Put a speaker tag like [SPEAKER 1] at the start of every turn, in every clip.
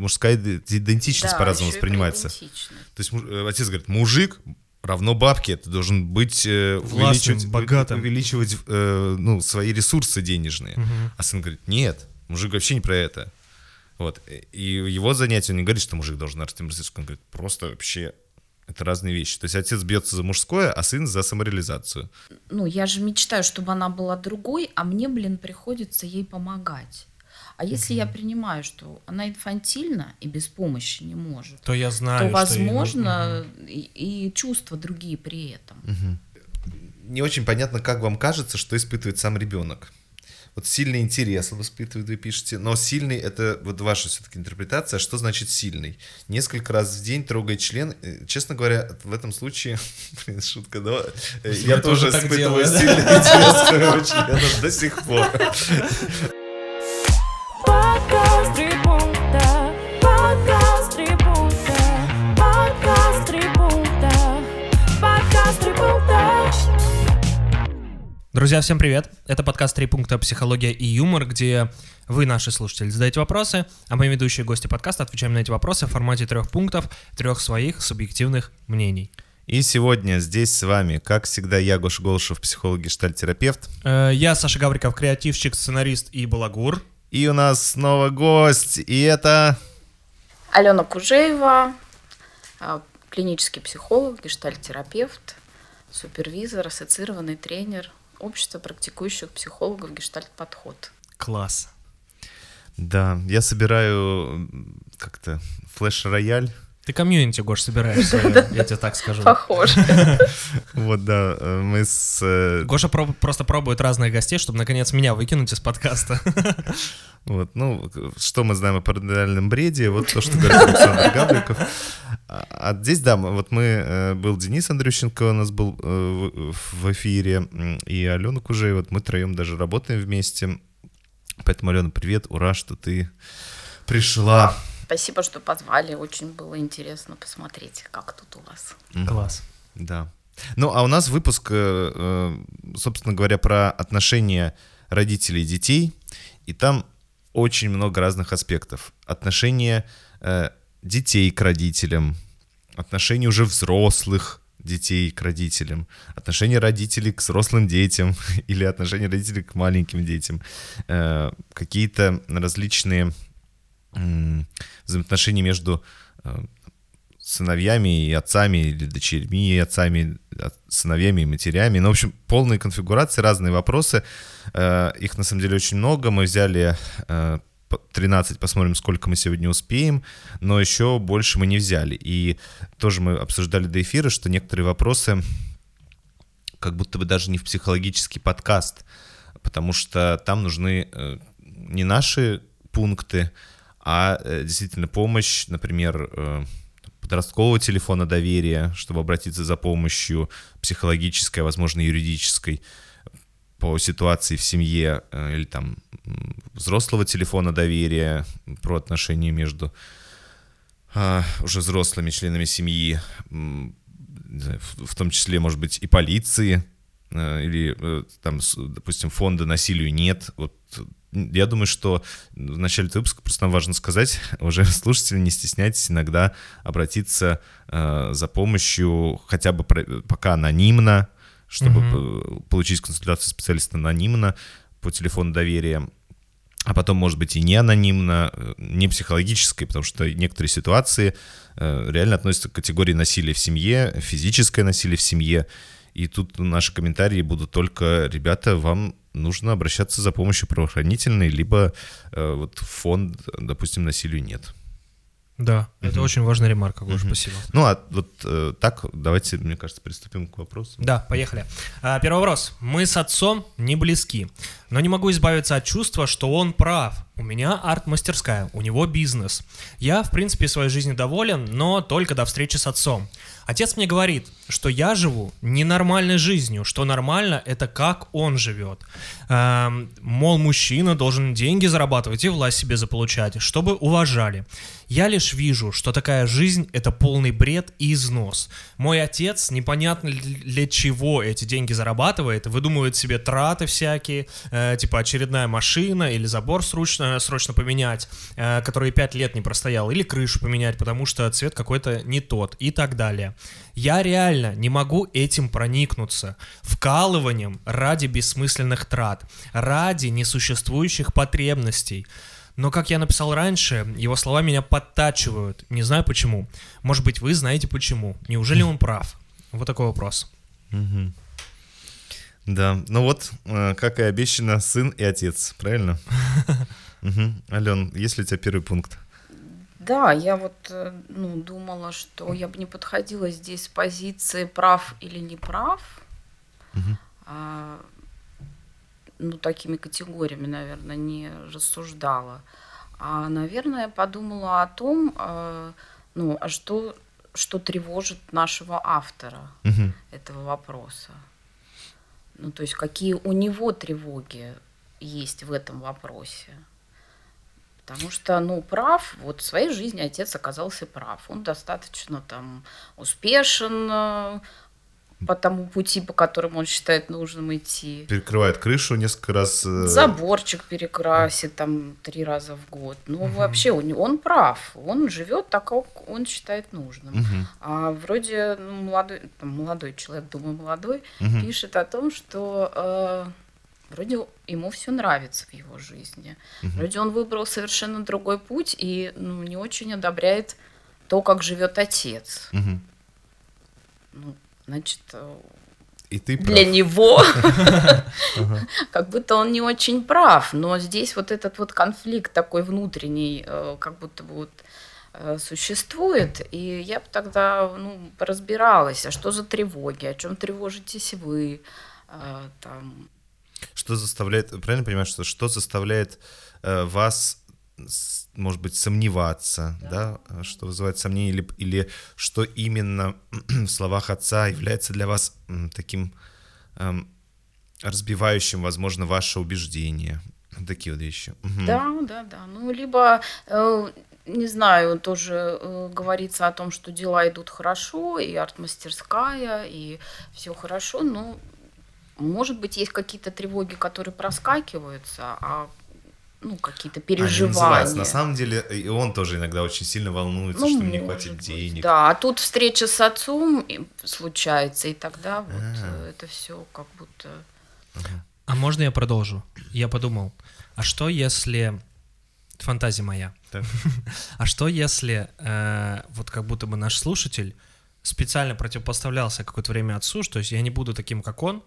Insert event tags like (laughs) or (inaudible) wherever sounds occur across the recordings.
[SPEAKER 1] мужская идентичность
[SPEAKER 2] Да,
[SPEAKER 1] по-разному воспринимается. То есть муж- э, отец говорит, мужик равно бабке, ты должен быть э,
[SPEAKER 3] Властным,
[SPEAKER 1] увеличивать,
[SPEAKER 3] богатым.
[SPEAKER 1] увеличивать э, ну, свои ресурсы денежные. А сын говорит, нет, мужик вообще не про это. Вот. И его занятие, он не говорит, что мужик должен расти марксистически, он говорит, просто вообще это разные вещи. То есть отец бьется за мужское, а сын за самореализацию.
[SPEAKER 2] Ну, я же мечтаю, чтобы она была другой, а мне, блин, приходится ей помогать. А если я принимаю, что она инфантильна и без помощи не может,
[SPEAKER 3] То я знаю,
[SPEAKER 2] то,
[SPEAKER 3] что
[SPEAKER 2] возможно, и, и чувства другие при этом.
[SPEAKER 1] Не очень понятно, как вам кажется, что испытывает сам ребенок. Вот сильный интерес он испытывает, вы пишете, но сильный это вот ваша все-таки интерпретация. Что значит сильный? Несколько раз в день трогает член. Э, Честно говоря, в этом случае, (laughs) блин, шутка, да? э, Я
[SPEAKER 3] Я тоже
[SPEAKER 1] испытываю
[SPEAKER 3] делаю, да?
[SPEAKER 1] сильный (laughs) интерес к своему члену до сих пор.
[SPEAKER 3] Друзья, всем привет! Это подкаст «Три пункта. Психология и юмор», где вы, наши слушатели, задаете вопросы, а мы, ведущие гости подкаста, отвечаем на эти вопросы в формате трех пунктов, трех своих субъективных мнений.
[SPEAKER 1] И сегодня здесь с вами, как всегда, я, Гоша Голышев, психолог, гештальтерапевт.
[SPEAKER 3] Э, Я Саша Гавриков, креативщик, сценарист и балагур.
[SPEAKER 1] И у нас снова гость, и это...
[SPEAKER 2] Алена Кужеева, а, клинический психолог, гештальтерапевт, супервизор, ассоциированный тренер общества практикующих психологов гештальт-подход.
[SPEAKER 3] Класс.
[SPEAKER 1] Да, я собираю как-то флеш-рояль.
[SPEAKER 3] Ты комьюнити, Гош, собираешь своё, (laughs) я тебе так скажу.
[SPEAKER 2] Похоже. (laughs)
[SPEAKER 1] Вот, да, э, мы с... э,
[SPEAKER 3] Гоша просто пробует разных гостей, чтобы, наконец, меня выкинуть из подкаста. (laughs)
[SPEAKER 1] Вот, ну, что мы знаем о паранормальном бреде, вот то, что говорит Александр Гавриков. А, а здесь, да, вот мы, э, был Денис Андрющенко у нас был в эфире, и Алена Кужей, вот мы троем даже работаем вместе. Поэтому, Алена, привет, ура, что ты пришла.
[SPEAKER 2] Спасибо, что позвали. Очень было интересно посмотреть, как тут у вас.
[SPEAKER 3] Класс.
[SPEAKER 1] Да. Ну, а у нас выпуск, э, э, собственно говоря, про отношения родителей и детей. И там очень много разных аспектов. Отношения э, детей к родителям, отношения уже взрослых детей к родителям, отношения родителей к взрослым детям (laughs) или отношения родителей к маленьким детям, какие-то различные м, взаимоотношения между э, сыновьями и отцами, или дочерьми и отцами, от- сыновьями и матерями. Ну, в общем, полные конфигурации, разные вопросы. Э, Их, на самом деле, очень много. Мы взяли э, по- 13, посмотрим, сколько мы сегодня успеем, но еще больше мы не взяли. И тоже мы обсуждали до эфира, что некоторые вопросы как будто бы даже не в психологический подкаст, потому что там нужны э, не наши пункты, а э, действительно помощь, например, э, подросткового телефона доверия, чтобы обратиться за помощью психологической, возможно, юридической по ситуации в семье, э, или там взрослого телефона доверия про отношения между а, уже взрослыми членами семьи, в том числе, может быть, и полиции, или там, допустим, фонда насилию нет. Вот я думаю, что в начале этого выпуска просто нам важно сказать, (laughs) уже слушатели, не стесняйтесь иногда обратиться э, за помощью хотя бы про- пока анонимно, чтобы п- получить консультацию специалиста анонимно по телефону доверия а потом, может быть, и не анонимно, э, не психологической, потому что некоторые ситуации э, реально относятся к категории насилия в семье, физическое насилие в семье. И тут наши комментарии будут только, ребята, вам нужно обращаться за помощью правоохранительной, либо э, вот фонд, допустим, насилию нет.
[SPEAKER 3] Да, это очень важная ремарка, Гош, спасибо.
[SPEAKER 1] Ну, а вот э, так, давайте, мне кажется, приступим к вопросу.
[SPEAKER 3] Да, поехали. А, Первый вопрос. Мы с отцом не близки, но не могу избавиться от чувства, что он прав. У меня арт-мастерская, у него бизнес. Я, в принципе, своей жизнью доволен, но только до встречи с отцом. Отец мне говорит, что я живу ненормальной жизнью, что нормально это как он живет. Эм, мол, мужчина должен деньги зарабатывать и власть себе заполучать, чтобы уважали. Я лишь вижу, что такая жизнь — это полный бред и износ. Мой отец непонятно для чего эти деньги зарабатывает, выдумывает себе траты всякие, э, типа очередная машина или забор срочно, срочно поменять, э, который пять лет не простоял, или крышу поменять, потому что цвет какой-то не тот и так далее. Я реально не могу этим проникнуться. Вкалыванием ради бессмысленных трат, ради несуществующих потребностей. Но, как я написал раньше, его слова меня подтачивают. Не знаю почему. Может быть, вы знаете почему. Неужели он прав? Вот такой вопрос.
[SPEAKER 1] Да, ну вот, э, как и обещано, сын и отец, правильно? (laughs) Ален, есть ли у тебя первый пункт?
[SPEAKER 2] Да, я вот э, ну, думала, что я бы не подходила здесь с позиции прав или не прав.
[SPEAKER 1] Мгм.
[SPEAKER 2] А, ну, такими категориями, наверное, не рассуждала. А, наверное, подумала о том, а, ну, а что, что тревожит нашего автора
[SPEAKER 1] Мгм.
[SPEAKER 2] этого вопроса. Ну, то есть какие у него тревоги есть в этом вопросе. Потому что, ну, прав, вот в своей жизни отец оказался прав. Он достаточно там успешен э, по тому пути, по которому он считает нужным идти.
[SPEAKER 1] Перекрывает крышу несколько раз. э,
[SPEAKER 2] Заборчик перекрасит там три раза в год. Ну, вообще, он, он прав. Он живет так, как он считает нужным.
[SPEAKER 1] Мгм.
[SPEAKER 2] А вроде ну, молодой, там, молодой человек, думаю, молодой,
[SPEAKER 1] Мгм.
[SPEAKER 2] пишет о том, что э, вроде ему все нравится в его жизни. Вроде он выбрал совершенно другой путь и ну, не очень одобряет то, как живет отец.
[SPEAKER 1] Мгм.
[SPEAKER 2] Ну, значит, э,
[SPEAKER 1] И ты
[SPEAKER 2] для
[SPEAKER 1] прав.
[SPEAKER 2] него (laughs) как будто он не очень прав. Но здесь вот этот вот конфликт такой внутренний, э, как будто бы вот э, существует, и я бы тогда ну, разбиралась, а что за тревоги, о чем тревожитесь вы, там,
[SPEAKER 1] Что заставляет, правильно понимаешь, что что заставляет э, вас, может быть, сомневаться, да, э, что вызывает сомнения, или, или что именно (clears throat) в словах отца является для вас таким эм, разбивающим, возможно, ваше убеждение. Такие вот вещи. Мгм.
[SPEAKER 2] Да, да, да. Ну, либо, э, не знаю, тоже э, говорится о том, что дела идут хорошо, и арт-мастерская, и все хорошо, но, может быть, есть какие-то тревоги, которые проскакиваются, а ну, какие-то
[SPEAKER 1] Они
[SPEAKER 2] переживания.
[SPEAKER 1] На самом деле, и он тоже иногда очень сильно волнуется,
[SPEAKER 2] Ну,
[SPEAKER 1] что мне хватит
[SPEAKER 2] быть,
[SPEAKER 1] денег.
[SPEAKER 2] Да, а тут встреча с отцом случается, и тогда вот
[SPEAKER 1] А.
[SPEAKER 2] э, это все как будто...
[SPEAKER 3] А можно я продолжу? Я подумал, а что если... Фантазия моя. (laughs) А что если э, вот как будто бы наш слушатель специально противопоставлялся какое-то время отцу, что есть я не буду таким, как он,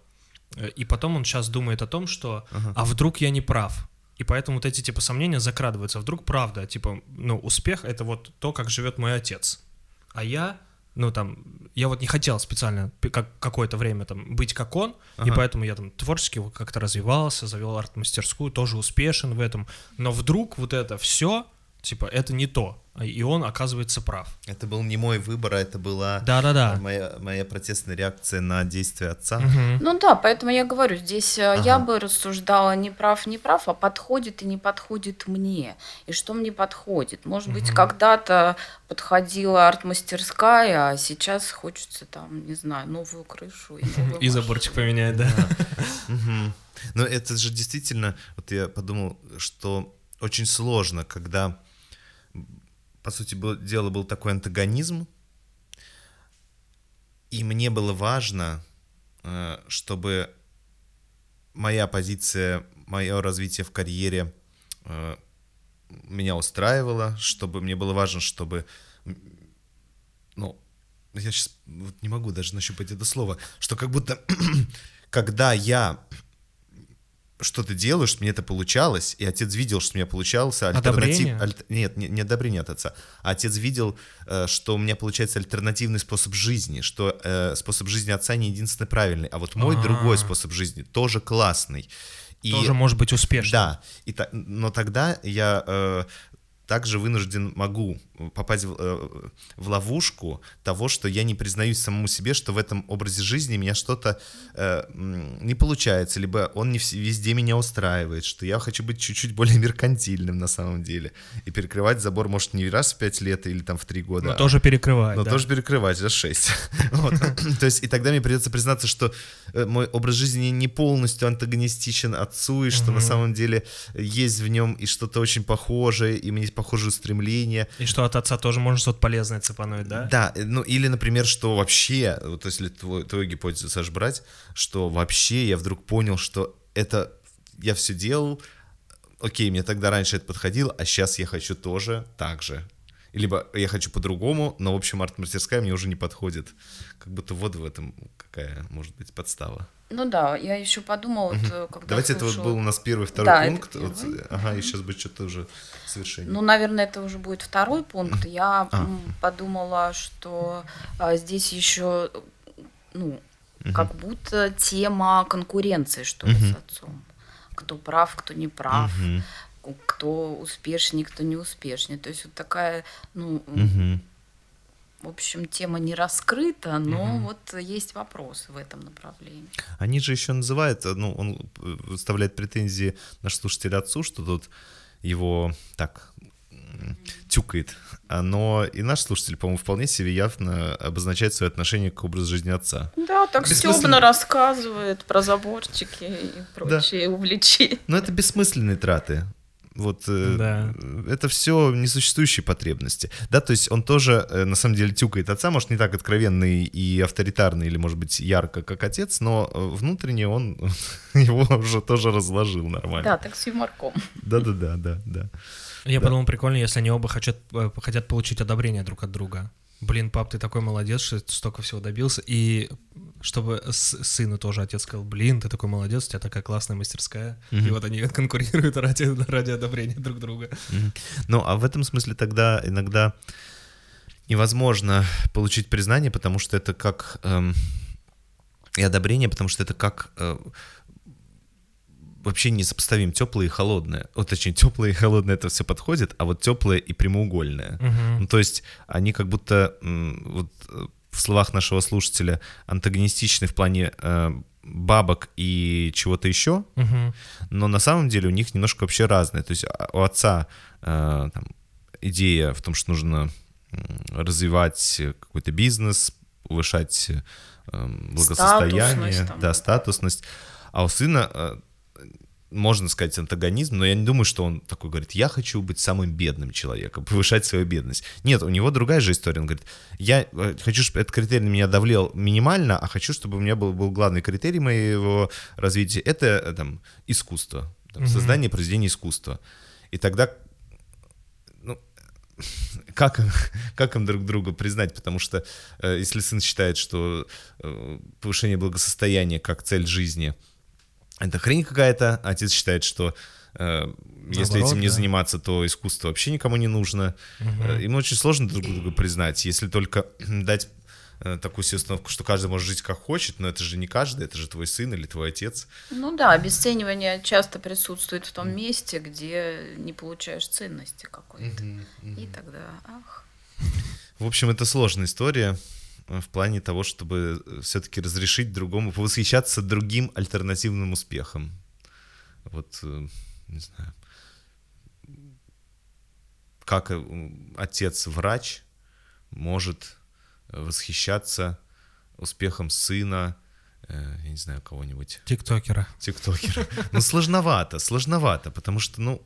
[SPEAKER 3] и потом он сейчас думает о том, что
[SPEAKER 1] Ага.
[SPEAKER 3] а вдруг я не прав? И поэтому вот эти типа сомнения закрадываются. Вдруг правда, типа, ну, успех — это вот то, как живет мой отец. А я, ну, там, я вот не хотел специально как, какое-то время там быть как он, и
[SPEAKER 1] Ага.
[SPEAKER 3] поэтому я там творчески как-то развивался, завел арт-мастерскую, тоже успешен в этом. Но вдруг вот это все, типа, это не то. И он оказывается прав.
[SPEAKER 1] Это был не мой выбор, а это была
[SPEAKER 3] Да-да-да.
[SPEAKER 1] моя, моя протестная реакция на действия отца.
[SPEAKER 3] Мгм.
[SPEAKER 2] Ну да, поэтому я говорю, здесь э, я бы рассуждала не прав, не прав, а подходит и не подходит мне. И что мне подходит? Может быть, когда-то подходила арт-мастерская, а сейчас хочется там, не знаю, новую крышу и новую
[SPEAKER 3] И заборчик поменять, да.
[SPEAKER 1] Но это же действительно, вот я подумал, что очень сложно, когда, по сути дела, был такой антагонизм, и мне было важно, э, чтобы моя позиция, мое развитие в карьере э, меня устраивало, чтобы мне было важно, чтобы, ну, я сейчас не могу даже нащупать это слово, что как будто, (clears throat) когда я что-то делаю, что мне это получалось, и отец видел, что у меня получалось,
[SPEAKER 3] Одобрение?
[SPEAKER 1] альт- Нет, не, не одобрение от отца. А отец видел, э, что у меня получается альтернативный способ жизни, что э, способ жизни отца не единственный правильный, а вот мой
[SPEAKER 3] А.
[SPEAKER 1] другой способ жизни тоже классный. И,
[SPEAKER 3] Тоже может быть успешным.
[SPEAKER 1] Да, и та- но тогда я э, также вынужден могу попасть в, э, в ловушку того, что я не признаюсь самому себе, что в этом образе жизни меня что-то э, не получается, либо он не везде меня устраивает, что я хочу быть чуть-чуть более (laughs) меркантильным на самом деле. И перекрывать забор, может, не раз в пять лет или там в три года.
[SPEAKER 3] Но
[SPEAKER 1] а-
[SPEAKER 3] тоже перекрывать,
[SPEAKER 1] но
[SPEAKER 3] да.
[SPEAKER 1] тоже перекрывать, за 6. (laughs) Вот. (laughs) То есть, и тогда мне придется признаться, что э, мой образ жизни не полностью антагонистичен отцу, и что на самом деле есть в нем и что-то очень похожее, и есть похожие устремления.
[SPEAKER 3] И что от отца тоже можно что-то полезное цепануть, да?
[SPEAKER 1] Да, э, ну или, например, что вообще, вот если твой, твою гипотезу, Саш, брать, что вообще я вдруг понял, что это я все делал, окей, мне тогда раньше это подходило, а сейчас я хочу тоже так же. Либо я хочу по-другому, но, в общем, арт-мастерская мне уже не подходит. Как будто вот в этом какая может быть подстава.
[SPEAKER 2] Ну да, я еще подумала, вот, э, когда
[SPEAKER 1] Давайте это вот
[SPEAKER 2] слушала-
[SPEAKER 1] был у нас первый, второй
[SPEAKER 2] Да,
[SPEAKER 1] пункт. Вот, ага, и сейчас будет что-то уже совершение.
[SPEAKER 2] Ну, наверное, это уже будет второй пункт. Я
[SPEAKER 1] А.
[SPEAKER 2] подумала, что а, здесь еще, ну, как будто тема конкуренции, что ли, с отцом. Кто прав, кто не прав,
[SPEAKER 1] Мгм.
[SPEAKER 2] у- кто успешнее, кто не успешнее. То есть вот такая, ну,
[SPEAKER 1] Мгм.
[SPEAKER 2] В общем, тема не раскрыта, но вот есть вопросы в этом направлении.
[SPEAKER 1] Они же еще называют, ну, он э, выставляет претензии наш слушатель отцу, что тут его так тюкает. А, Но и наш слушатель, по-моему, вполне себе явно обозначает свое отношение к образу жизни отца.
[SPEAKER 2] Да, так стебно рассказывает про заборчики и прочие увлечения.
[SPEAKER 1] Но это бессмысленные траты. Вот э,
[SPEAKER 3] Да.
[SPEAKER 1] это все несуществующие потребности. Да, то есть он тоже э, на самом деле тюкает отца, может, не так откровенный и авторитарный, или, может быть, ярко, как отец, но э, внутренне он (laughs) его уже тоже разложил нормально.
[SPEAKER 2] Да, так с юморком.
[SPEAKER 1] Да-да-да, да, да.
[SPEAKER 3] Я
[SPEAKER 1] Да.
[SPEAKER 3] подумал, прикольно, если они оба хотят, хотят получить одобрение друг от друга. Блин, пап, ты такой молодец, что ты столько всего добился. И чтобы сыну тоже отец сказал, блин, ты такой молодец, у тебя такая классная мастерская. И вот они (laughs) конкурируют ради, ради одобрения друг друга.
[SPEAKER 1] Мгм. Ну, а в этом смысле тогда иногда невозможно получить признание, потому что это как... эм, и одобрение, потому что это как... э, вообще несопоставим теплое и холодное. Вот, точнее, теплое и холодное это все подходит, а вот теплое и прямоугольное. Ну, то есть они как будто вот в словах нашего слушателя антагонистичны в плане э, бабок и чего-то еще,
[SPEAKER 3] Мгм.
[SPEAKER 1] но на самом деле у них немножко вообще разные. То есть а, у отца э, там, идея в том, что нужно развивать какой-то бизнес, повышать э, благосостояние,
[SPEAKER 2] Статусность там.
[SPEAKER 1] да, статусность, а у сына э, можно сказать антагонизм, но я не думаю, что он такой говорит, я хочу быть самым бедным человеком, (laughs) повышать свою бедность. Нет, у него другая же история. Он говорит, я э, хочу, чтобы этот критерий на меня давлел минимально, а хочу, чтобы у меня был, был главный критерий моего развития, это э, там, искусство, там,
[SPEAKER 3] Мгм.
[SPEAKER 1] создание произведения искусства. И тогда ну, (laughs) как, как им друг друга признать? Потому что э, если сын считает, что э, повышение благосостояния как цель жизни это хрень какая-то, отец считает, что э, если
[SPEAKER 3] Наоборот,
[SPEAKER 1] этим не
[SPEAKER 3] да.
[SPEAKER 1] заниматься, то искусство вообще никому не нужно. Э, Им очень сложно друг друга признать, если только дать э, такую себе установку, что каждый может жить как хочет, но это же не каждый, это же твой сын или твой отец.
[SPEAKER 2] Ну да, обесценивание часто присутствует в том месте, где не получаешь ценности какой-то. И тогда, ах.
[SPEAKER 1] В общем, это сложная история э, в плане того, чтобы все-таки разрешить другому повосхищаться другим альтернативным успехом. Вот, э, не знаю, как э, отец-врач может э, восхищаться успехом сына, э, я не знаю, кого-нибудь,
[SPEAKER 3] Тиктокера.
[SPEAKER 1] тиктокера. Ну, сложновато, сложновато, потому что, ну,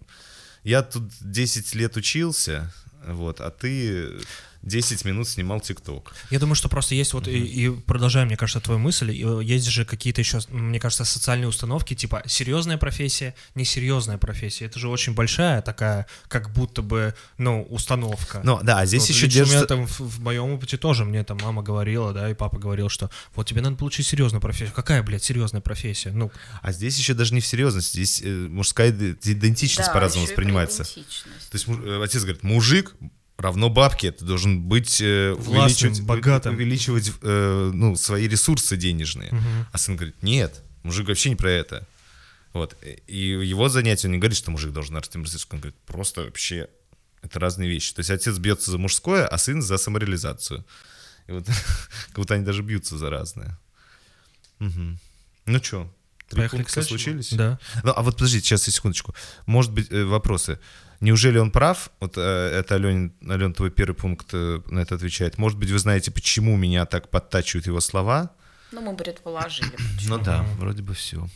[SPEAKER 1] я тут 10 лет учился, вот, а ты 10 минут снимал тикток.
[SPEAKER 3] Я думаю, что просто есть вот, и, и продолжая, мне кажется, твою мысль, э, есть же какие-то еще, мне кажется, социальные установки, типа серьезная профессия, несерьезная профессия. Это же очень большая такая, как будто бы, ну, установка.
[SPEAKER 1] Ну, да, а здесь
[SPEAKER 3] Вот
[SPEAKER 1] еще
[SPEAKER 3] лично у меня
[SPEAKER 1] держится...
[SPEAKER 3] там в, в моем опыте тоже мне там мама говорила, да, и папа говорил, что вот тебе надо получить серьезную профессию. Какая, блядь, серьезная профессия? Ну,
[SPEAKER 1] А здесь еще даже не в серьезности, здесь э, мужская иде- идентичность
[SPEAKER 2] Да,
[SPEAKER 1] по-разному воспринимается.
[SPEAKER 2] идентичность.
[SPEAKER 1] То есть муж- э, отец говорит, мужик равно бабке, ты должен быть э,
[SPEAKER 3] Властным,
[SPEAKER 1] увеличивать,
[SPEAKER 3] богатым.
[SPEAKER 1] увеличивать э, ну, свои ресурсы денежные. А сын говорит, нет, мужик вообще не про это. Вот. И его занятие, он не говорит, что мужик должен расти мастерскую, он говорит, просто вообще Это разные вещи. То есть отец бьется за мужское, а сын за самореализацию. И вот (laughs) как будто они даже бьются за разное. Мгм. Ну что, три
[SPEAKER 3] Поехали
[SPEAKER 1] пункта случились?
[SPEAKER 3] Да.
[SPEAKER 1] Ну, а вот подождите, сейчас, секундочку. Может быть, э, вопросы. Неужели он прав? Вот э, это, Ален, Ален, твой первый пункт э, на это отвечает. Может быть, вы знаете, почему меня так подтачивают его слова?
[SPEAKER 2] Ну, мы предположили.
[SPEAKER 1] Ну да, вроде бы все.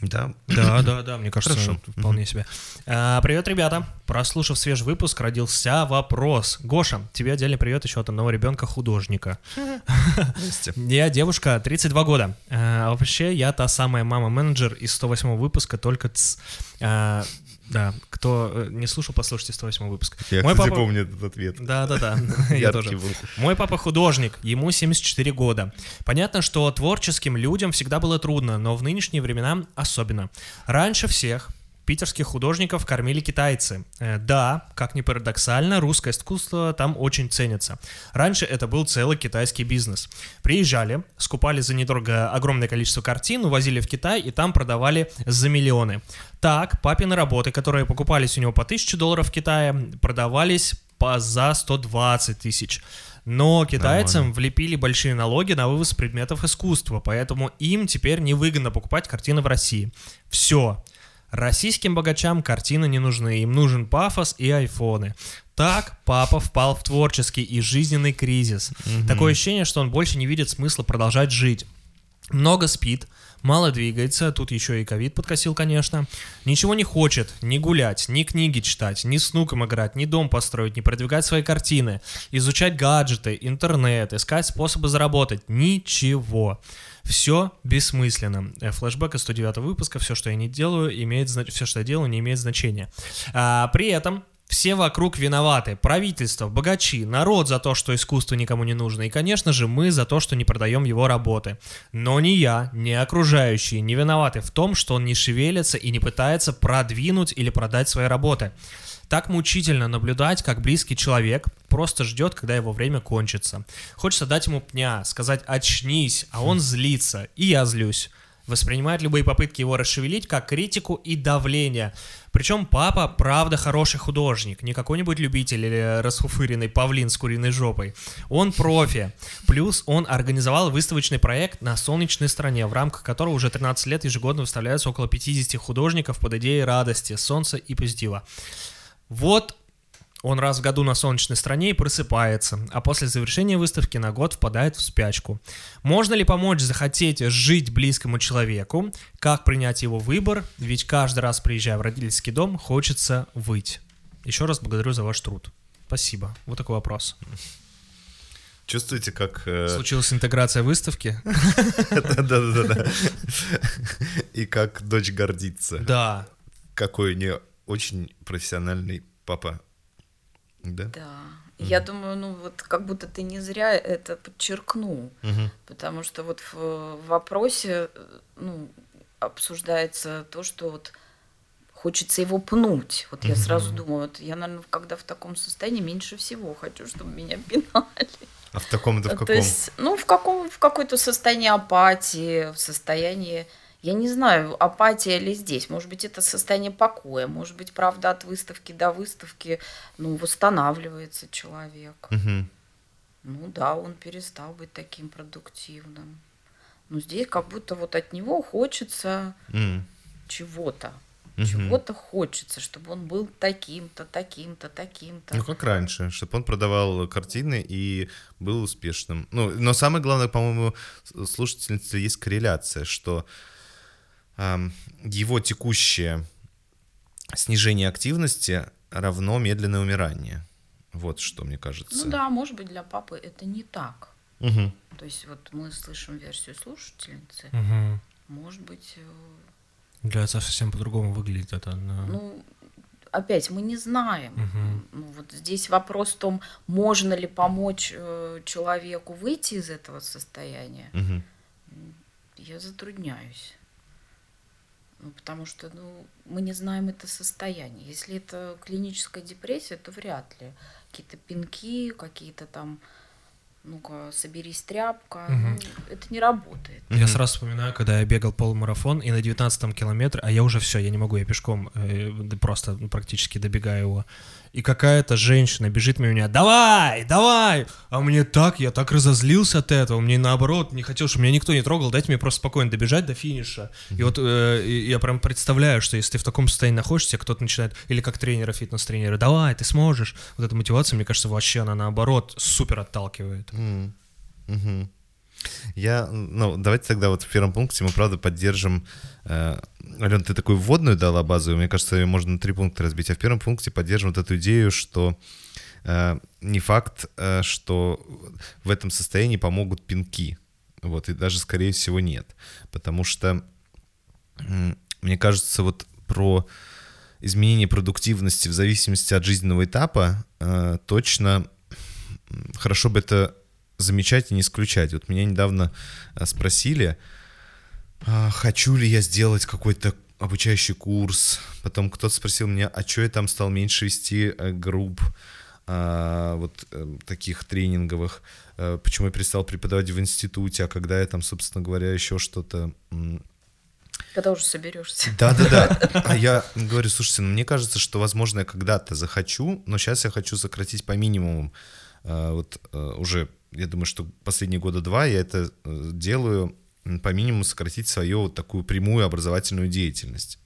[SPEAKER 1] Да,
[SPEAKER 3] Да, да, да, мне кажется,
[SPEAKER 1] Хорошо.
[SPEAKER 3] вполне себе. А, привет, ребята. Прослушав свежий выпуск, родился вопрос. Гоша, тебе отдельный привет еще от одного ребенка-художника. (laughs) Я девушка, 32 года. А, вообще, я та самая мама-менеджер из 108 выпуска, только ц. А, да, кто э, не слушал, послушайте 108 выпуск.
[SPEAKER 1] Я,
[SPEAKER 3] Мой
[SPEAKER 1] кстати,
[SPEAKER 3] папа-
[SPEAKER 1] помню этот ответ.
[SPEAKER 3] Да, да, да. Я тоже.
[SPEAKER 1] был.
[SPEAKER 3] Мой папа художник, ему 74 года. Понятно, что творческим людям всегда было трудно, но в нынешние времена особенно. Раньше всех питерских художников кормили китайцы. Э, да, как ни парадоксально, русское искусство там очень ценится. Раньше это был целый китайский бизнес. Приезжали, скупали за недорого огромное количество картин, увозили в Китай и там продавали за миллионы. Так, папины работы, которые покупались у него по 1000 долларов в Китае, продавались по за 120 тысяч. Но китайцам
[SPEAKER 1] Нормально.
[SPEAKER 3] влепили большие налоги на вывоз предметов искусства, поэтому им теперь невыгодно покупать картины в России. Все. Российским богачам картины не нужны, им нужен пафос и айфоны. Так папа впал в творческий и жизненный кризис. Такое ощущение, что он больше не видит смысла продолжать жить. Много спит, мало двигается, тут еще и ковид подкосил, конечно. Ничего не хочет, ни гулять, ни книги читать, ни с внуком играть, ни дом построить, ни продвигать свои картины, изучать гаджеты, интернет, искать способы заработать. Ничего. Все бессмысленно. Э, Флэшбэк из 109 выпуска, все, что я не делаю, имеет все, что я делаю, не имеет значения. А, при этом все вокруг виноваты. Правительство, богачи, народ за то, что искусство никому не нужно. И, конечно же, мы за то, что не продаем его работы. Но ни я, ни окружающие не виноваты в том, что он не шевелится и не пытается продвинуть или продать свои работы. Так мучительно наблюдать, как близкий человек просто ждет, когда его время кончится. Хочется дать ему пня, сказать «очнись», а он злится, и я злюсь. Воспринимает любые попытки его расшевелить как критику и давление. Причем папа правда хороший художник, не какой-нибудь любитель или расфуфыренный павлин с куриной жопой. Он профи. Плюс он организовал выставочный проект на солнечной стороне, в рамках которого уже 13 лет ежегодно выставляются около 50 художников под идеей радости, солнца и позитива. Вот он раз в году на солнечной стороне и просыпается, а после завершения выставки на год впадает в спячку. Можно ли помочь захотеть жить близкому человеку? Как принять его выбор? Ведь каждый раз, приезжая в родительский дом, хочется выть. Еще раз благодарю за ваш труд. Спасибо. Вот такой вопрос.
[SPEAKER 1] Чувствуете, как... э,
[SPEAKER 3] Случилась интеграция выставки?
[SPEAKER 1] Да-да-да. И как дочь гордится.
[SPEAKER 3] Да.
[SPEAKER 1] Какой у нее очень профессиональный папа. Да?
[SPEAKER 2] Да. Я думаю, ну вот как будто ты не зря это подчеркнул,
[SPEAKER 1] Мгм.
[SPEAKER 2] потому что вот в вопросе э, ну, обсуждается то, что вот хочется его пнуть. Вот я сразу думаю, вот я, наверное, когда в таком состоянии, меньше всего хочу, чтобы меня (laughs) пинали.
[SPEAKER 1] А в таком-то в
[SPEAKER 2] То
[SPEAKER 1] каком?
[SPEAKER 2] есть, ну, в каком в какое-то состоянии апатии, в состоянии, я не знаю, апатия ли здесь. Может быть, это состояние покоя, может быть, правда, от выставки до выставки, ну, восстанавливается человек.
[SPEAKER 1] Мгм.
[SPEAKER 2] Ну да, он перестал быть таким продуктивным. Но здесь как будто вот от него хочется
[SPEAKER 1] М.
[SPEAKER 2] чего-то.
[SPEAKER 1] Мгм.
[SPEAKER 2] Чего-то хочется, чтобы он был таким-то, таким-то, таким-то.
[SPEAKER 1] Ну, как раньше, чтобы он продавал картины и был успешным. Ну, но самое главное, по-моему, с- слушательницы есть корреляция, что его текущее снижение активности равно медленное умирание. Вот что мне кажется.
[SPEAKER 2] Ну да, может быть, для папы это не так.
[SPEAKER 1] Мгм.
[SPEAKER 2] То есть вот мы слышим версию слушательницы,
[SPEAKER 3] Мгм.
[SPEAKER 2] может быть, э,
[SPEAKER 3] Для отца совсем по-другому выглядит это. но-
[SPEAKER 2] ну, опять мы не знаем. Ну, вот здесь вопрос в том, можно ли помочь э, человеку выйти из этого состояния.
[SPEAKER 1] Мгм.
[SPEAKER 2] Я затрудняюсь. Ну, потому что ну, мы не знаем это состояние. Если это клиническая депрессия, то вряд ли. Какие-то пинки, какие-то там, ну-ка, соберись тряпка. Ну, это не работает.
[SPEAKER 3] Я сразу вспоминаю, когда я бегал полумарафон, и на 19 километре, а я уже все, я не могу, я пешком э, просто ну, практически добегаю его. И какая-то женщина бежит мимо меня, давай, давай, а мне так, я так разозлился от этого, мне наоборот не хотел, чтобы меня никто не трогал, дайте мне просто спокойно добежать до финиша. И вот э, я прям представляю, что если ты в таком состоянии находишься, кто-то начинает, или как тренеры, фитнес-тренеры, давай, ты сможешь. Вот эта мотивация, мне кажется, вообще она наоборот супер отталкивает.
[SPEAKER 1] Мгм. Я, ну, давайте тогда вот в первом пункте мы, правда, поддержим... Э, Ален, ты такую вводную дала базовую, мне кажется, ее можно на три пункта разбить, а в первом пункте поддержим вот эту идею, что э, не факт, э, что в этом состоянии помогут пинки, вот, и даже, скорее всего, нет, потому что, м, мне кажется, вот про изменение продуктивности в зависимости от жизненного этапа э, точно хорошо бы это замечать и не исключать. Вот меня недавно э, спросили, а, хочу ли я сделать какой-то обучающий курс. Потом кто-то спросил меня, а что я там стал меньше вести э, групп а, вот э, таких тренинговых, почему я перестал преподавать в институте, а когда я там, собственно говоря, еще что-то
[SPEAKER 2] Когда уже соберешься.
[SPEAKER 1] да-да-да. (laughs) А я говорю, слушайте, ну мне кажется, что, возможно, я когда-то захочу, но сейчас я хочу сократить по минимуму. Вот уже, я думаю, что последние года два я это э, делаю по минимуму сократить свою вот такую прямую образовательную деятельность.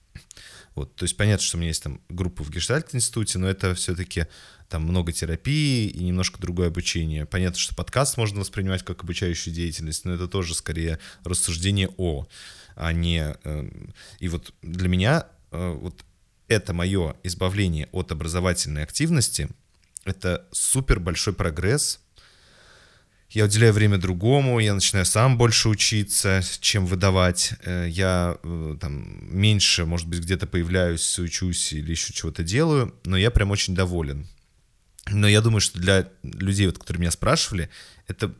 [SPEAKER 1] Вот, то есть понятно, что у меня есть там группа в Гештальт-институте, но это все-таки там много терапии и немножко другое обучение. Понятно, что подкаст можно воспринимать как обучающую деятельность, но это тоже скорее рассуждение о, а не... э, И вот для меня э, вот это мое избавление от образовательной активности, это супер большой прогресс. Я уделяю время другому, я начинаю сам больше учиться, чем выдавать. Э, Я э, там меньше, может быть, где-то появляюсь, учусь или еще чего-то делаю, но я прям очень доволен. Но я думаю, что для людей, вот, которые меня спрашивали, это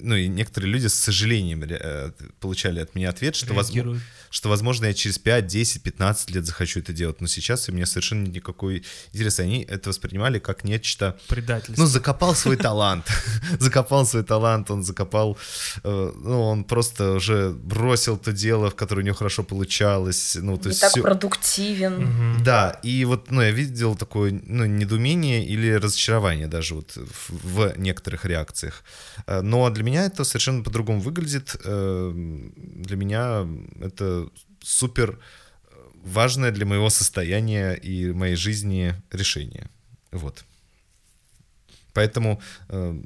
[SPEAKER 1] ну и некоторые люди с сожалением э, получали от меня ответ, что, возможно, что, возможно, я через 5, 10, 15 лет захочу это делать, но сейчас у меня совершенно никакой интереса. Они это воспринимали как нечто...
[SPEAKER 3] Предательство.
[SPEAKER 1] Ну, закопал свой талант. (laughs) закопал свой талант, он закопал... э, ну, он просто уже бросил то дело, в которое у него хорошо получалось. Ну, то
[SPEAKER 2] Не
[SPEAKER 1] есть
[SPEAKER 2] так продуктивен.
[SPEAKER 1] Да, и вот, ну, я видел такое, ну, недоумение или разочарование даже вот в, некоторых реакциях. Э, Но для меня это совершенно по-другому выглядит. Э, Для меня это супер э, важное для моего состояния и моей жизни решение. Вот. Поэтому, э,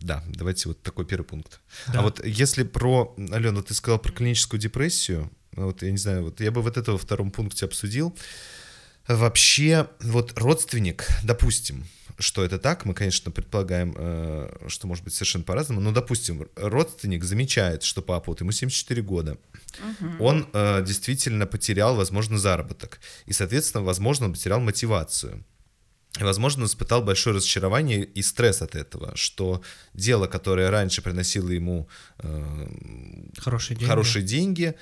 [SPEAKER 1] да, давайте вот такой первый пункт.
[SPEAKER 3] Да.
[SPEAKER 1] А вот если про, Алена, ты сказал про клиническую депрессию, вот я не знаю, вот я бы вот это во втором пункте обсудил. Вообще, вот родственник, допустим, что это так, мы, конечно, предполагаем, э, что может быть совершенно по-разному, но, допустим, родственник замечает, что папа, вот ему 74 года, он э, действительно потерял, возможно, заработок, и, соответственно, возможно, он потерял мотивацию. И, возможно, он испытал большое разочарование и стресс от этого, что дело, которое раньше приносило ему э,
[SPEAKER 3] Хорошие деньги.
[SPEAKER 1] хорошие деньги,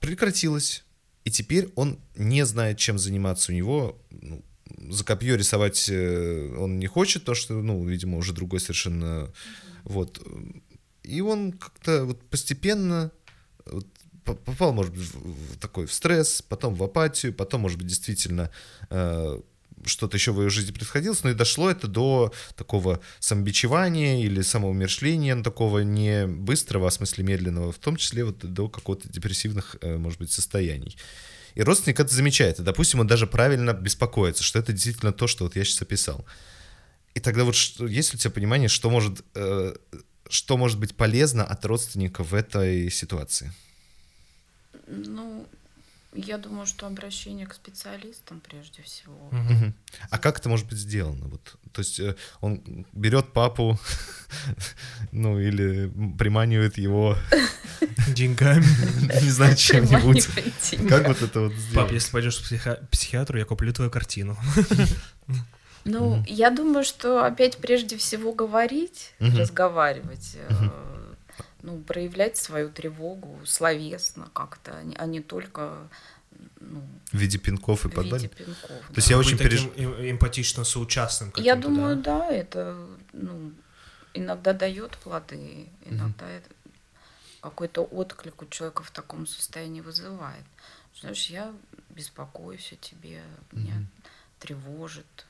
[SPEAKER 1] прекратилось. И теперь он не знает, чем заниматься. У него ну, за копье рисовать э, он не хочет, то что, ну, видимо, уже другой совершенно. Вот. И он как-то вот постепенно вот по- попал, может быть, в, в такой в стресс, потом в апатию, потом, может быть, действительно э, что-то еще в ее жизни происходило, но и дошло это до такого самобичевания или самоумершления, ну, такого не быстрого, а в смысле медленного, в том числе вот до какого-то депрессивных, э, может быть, состояний. И родственник это замечает, и, допустим, он даже правильно беспокоится, что это действительно то, что вот я сейчас описал. И тогда вот что, есть ли у тебя понимание, что может, э, что может быть полезно от родственника в этой ситуации?
[SPEAKER 2] Ну, я думаю, что обращение к специалистам прежде всего.
[SPEAKER 3] Мгм.
[SPEAKER 1] А как это может быть сделано? Вот, то есть э, он берет папу, (laughs) ну или приманивает его, (laughs)
[SPEAKER 3] Деньгами. (laughs)
[SPEAKER 1] не знаю, чем-нибудь. Как вот это вот
[SPEAKER 3] Пап,
[SPEAKER 1] сделать?
[SPEAKER 3] если пойдешь к психи- психиатру, я куплю твою картину.
[SPEAKER 2] Ну, я думаю, что опять прежде всего говорить, разговаривать, э, ну, проявлять свою тревогу словесно как-то, а не- а только ну,
[SPEAKER 1] В виде пинков и
[SPEAKER 2] в виде
[SPEAKER 1] подбалит?
[SPEAKER 2] пинков.
[SPEAKER 1] То есть
[SPEAKER 2] да.
[SPEAKER 1] я
[SPEAKER 3] Быть
[SPEAKER 1] очень переж...
[SPEAKER 3] эм- эмпатично соучастным
[SPEAKER 2] Я думаю,
[SPEAKER 3] да?
[SPEAKER 2] да, это ну, иногда дает плоды, иногда это какой-то отклик у человека в таком состоянии вызывает. Знаешь, я беспокоюсь о тебе, у меня тревожит.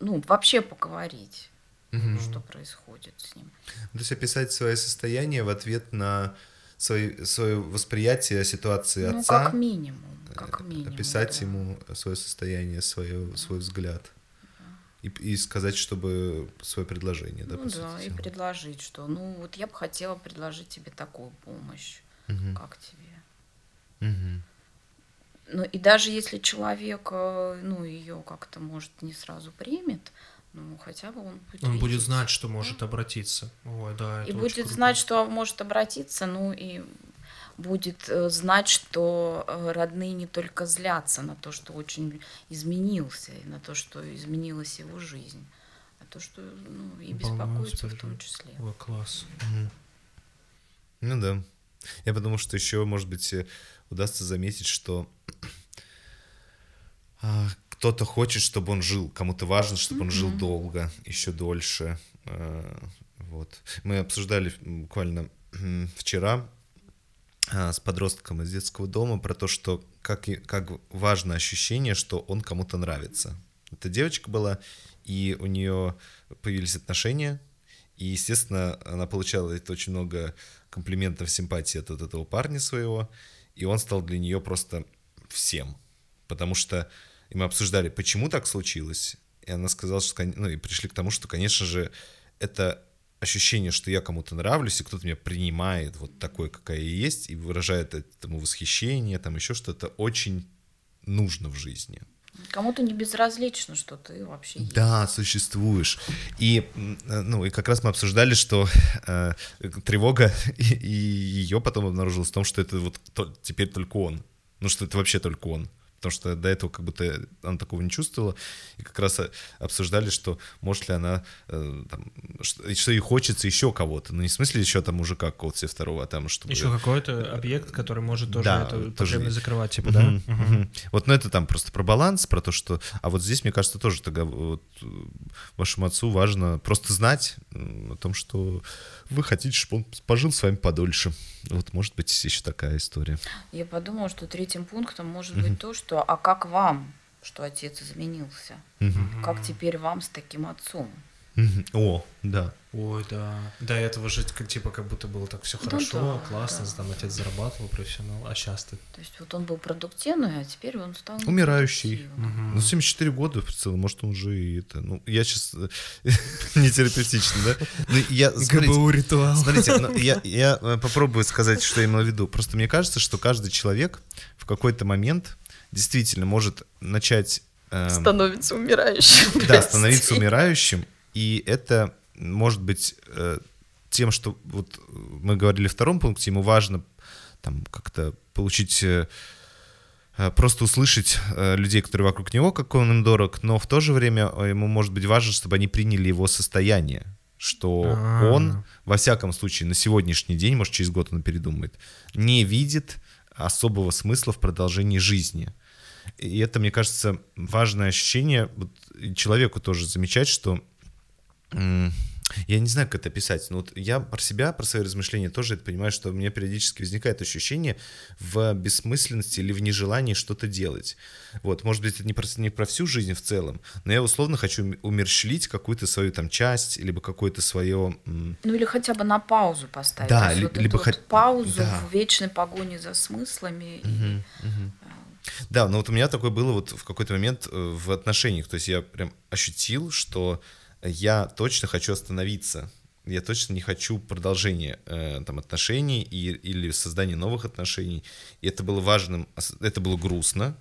[SPEAKER 2] Ну, вообще поговорить, что происходит с ним.
[SPEAKER 1] То есть описать свое состояние в ответ на свое, свое восприятие ситуации
[SPEAKER 2] Ну,
[SPEAKER 1] отца.
[SPEAKER 2] как минимум, как
[SPEAKER 1] э,
[SPEAKER 2] минимум.
[SPEAKER 1] описать
[SPEAKER 2] да.
[SPEAKER 1] ему свое состояние, свое, свой взгляд. И, и сказать, чтобы свое предложение, да,
[SPEAKER 2] Ну да, и предложить, что, ну, вот я бы хотела предложить тебе такую помощь.
[SPEAKER 1] Мгм.
[SPEAKER 2] Как тебе?
[SPEAKER 1] Мгм.
[SPEAKER 2] Ну, и даже если человек, э, ну, ее как-то, может, не сразу примет, ну, хотя бы он будет
[SPEAKER 3] Он будет знать, что может обратиться. Ой, да,
[SPEAKER 2] И будет
[SPEAKER 3] круто.
[SPEAKER 2] знать, что может обратиться, ну, и будет э, знать, что э, родные не только злятся на то, что очень изменился, и на то, что изменилась его жизнь, а то, что ну, и
[SPEAKER 3] Волнуются,
[SPEAKER 2] беспокоятся в том числе.
[SPEAKER 3] Ой, класс.
[SPEAKER 1] Ну да. Я подумал, что еще, может быть, э, удастся заметить, что (clears throat) а, кто-то хочет, чтобы он жил, кому-то важно, чтобы он жил долго, еще дольше. А, Вот. Мы обсуждали буквально вчера а, с подростком из детского дома про то, что как, как важно ощущение, что он кому-то нравится. Это девочка была, и у нее появились отношения, и, естественно, она получала очень много комплиментов, симпатии от вот этого парня своего, и он стал для нее просто всем. Потому что и мы обсуждали, почему так случилось, и она сказала, что, ну, и пришли к тому, что, конечно же, это ощущение, что я кому-то нравлюсь, и кто-то меня принимает вот такой, какая я есть, и выражает этому восхищение, там еще что-то, очень нужно в жизни.
[SPEAKER 2] Кому-то не безразлично, что ты вообще есть.
[SPEAKER 1] Да, существуешь. И, э, ну, и как раз мы обсуждали, что э, тревога, (laughs) и, и ее потом обнаружилось в том, что это вот то- теперь только он. Ну, что это вообще только он. Потому что до этого как будто она такого не чувствовала. И как раз э, обсуждали, что может ли она, э, там, что, что ей хочется еще кого-то. Ну, не в смысле еще там мужика какого-то себе второго, а там, чтобы...
[SPEAKER 3] Еще какой-то объект, который может тоже
[SPEAKER 1] Да,
[SPEAKER 3] эту
[SPEAKER 1] тоже
[SPEAKER 3] потребность закрывать, типа, да?
[SPEAKER 1] Вот, ну это там просто про баланс, про то, что... А вот здесь, мне кажется, тоже тогда вот, вашему отцу важно просто знать о том, что вы хотите, чтобы он пожил с вами подольше. Вот, может быть, еще такая история.
[SPEAKER 2] Я подумала, что третьим пунктом может быть то, что «а как вам, что отец изменился? Как теперь вам с таким отцом?»
[SPEAKER 1] О, да.
[SPEAKER 3] Ой, да. До этого же, как, типа, как будто было так все
[SPEAKER 2] Ну
[SPEAKER 3] хорошо,
[SPEAKER 2] да,
[SPEAKER 3] классно,
[SPEAKER 2] да.
[SPEAKER 3] там отец зарабатывал, профессионал, а сейчас ты...
[SPEAKER 2] То есть вот он был продуктивный, а теперь он стал
[SPEAKER 1] Умирающий.
[SPEAKER 2] непродуктивным.
[SPEAKER 1] Ну, 74 года в целом, может, он уже и это... Ну, я сейчас (laughs) не терапевтично, да? Ну, я, смотрите,
[SPEAKER 3] ритуал.
[SPEAKER 1] Смотрите, ну, я, (laughs) я э, попробую сказать, что я имел в виду. Просто мне кажется, что каждый человек в какой-то момент действительно может начать... эм,
[SPEAKER 2] Становится умирающим.
[SPEAKER 1] да, становиться умирающим, и это может быть э, тем, что вот мы говорили в втором пункте, ему важно там как-то получить э, э, просто услышать людей, которые вокруг него, как он им дорог, но в то же время ему может быть важно, чтобы они приняли его состояние, что
[SPEAKER 3] А.
[SPEAKER 1] он, во всяком случае, на сегодняшний день, может, через год он передумает, не видит особого смысла в продолжении жизни. И это, мне кажется, важное ощущение вот, человеку тоже замечать, что я не знаю, как это описать, но вот я про себя, про свои размышления тоже это понимаю, что у меня периодически возникает ощущение в бессмысленности или в нежелании что-то делать. Вот, может быть, это не про, не про всю жизнь в целом, но я условно хочу ум- умерщвлить какую-то свою там часть, либо какое-то свое...
[SPEAKER 2] Ну или хотя бы на паузу поставить.
[SPEAKER 1] Да, ли-
[SPEAKER 2] вот
[SPEAKER 1] либо
[SPEAKER 2] эту вот паузу
[SPEAKER 1] да.
[SPEAKER 2] в вечной погоне за смыслами. и-
[SPEAKER 1] Мгм, мгм. Да, но вот у меня такое было вот в какой-то момент э, в отношениях. То есть я прям ощутил, что я точно хочу остановиться. Я точно не хочу продолжения э, там, отношений и, или создания новых отношений. И это было важным, это было грустно,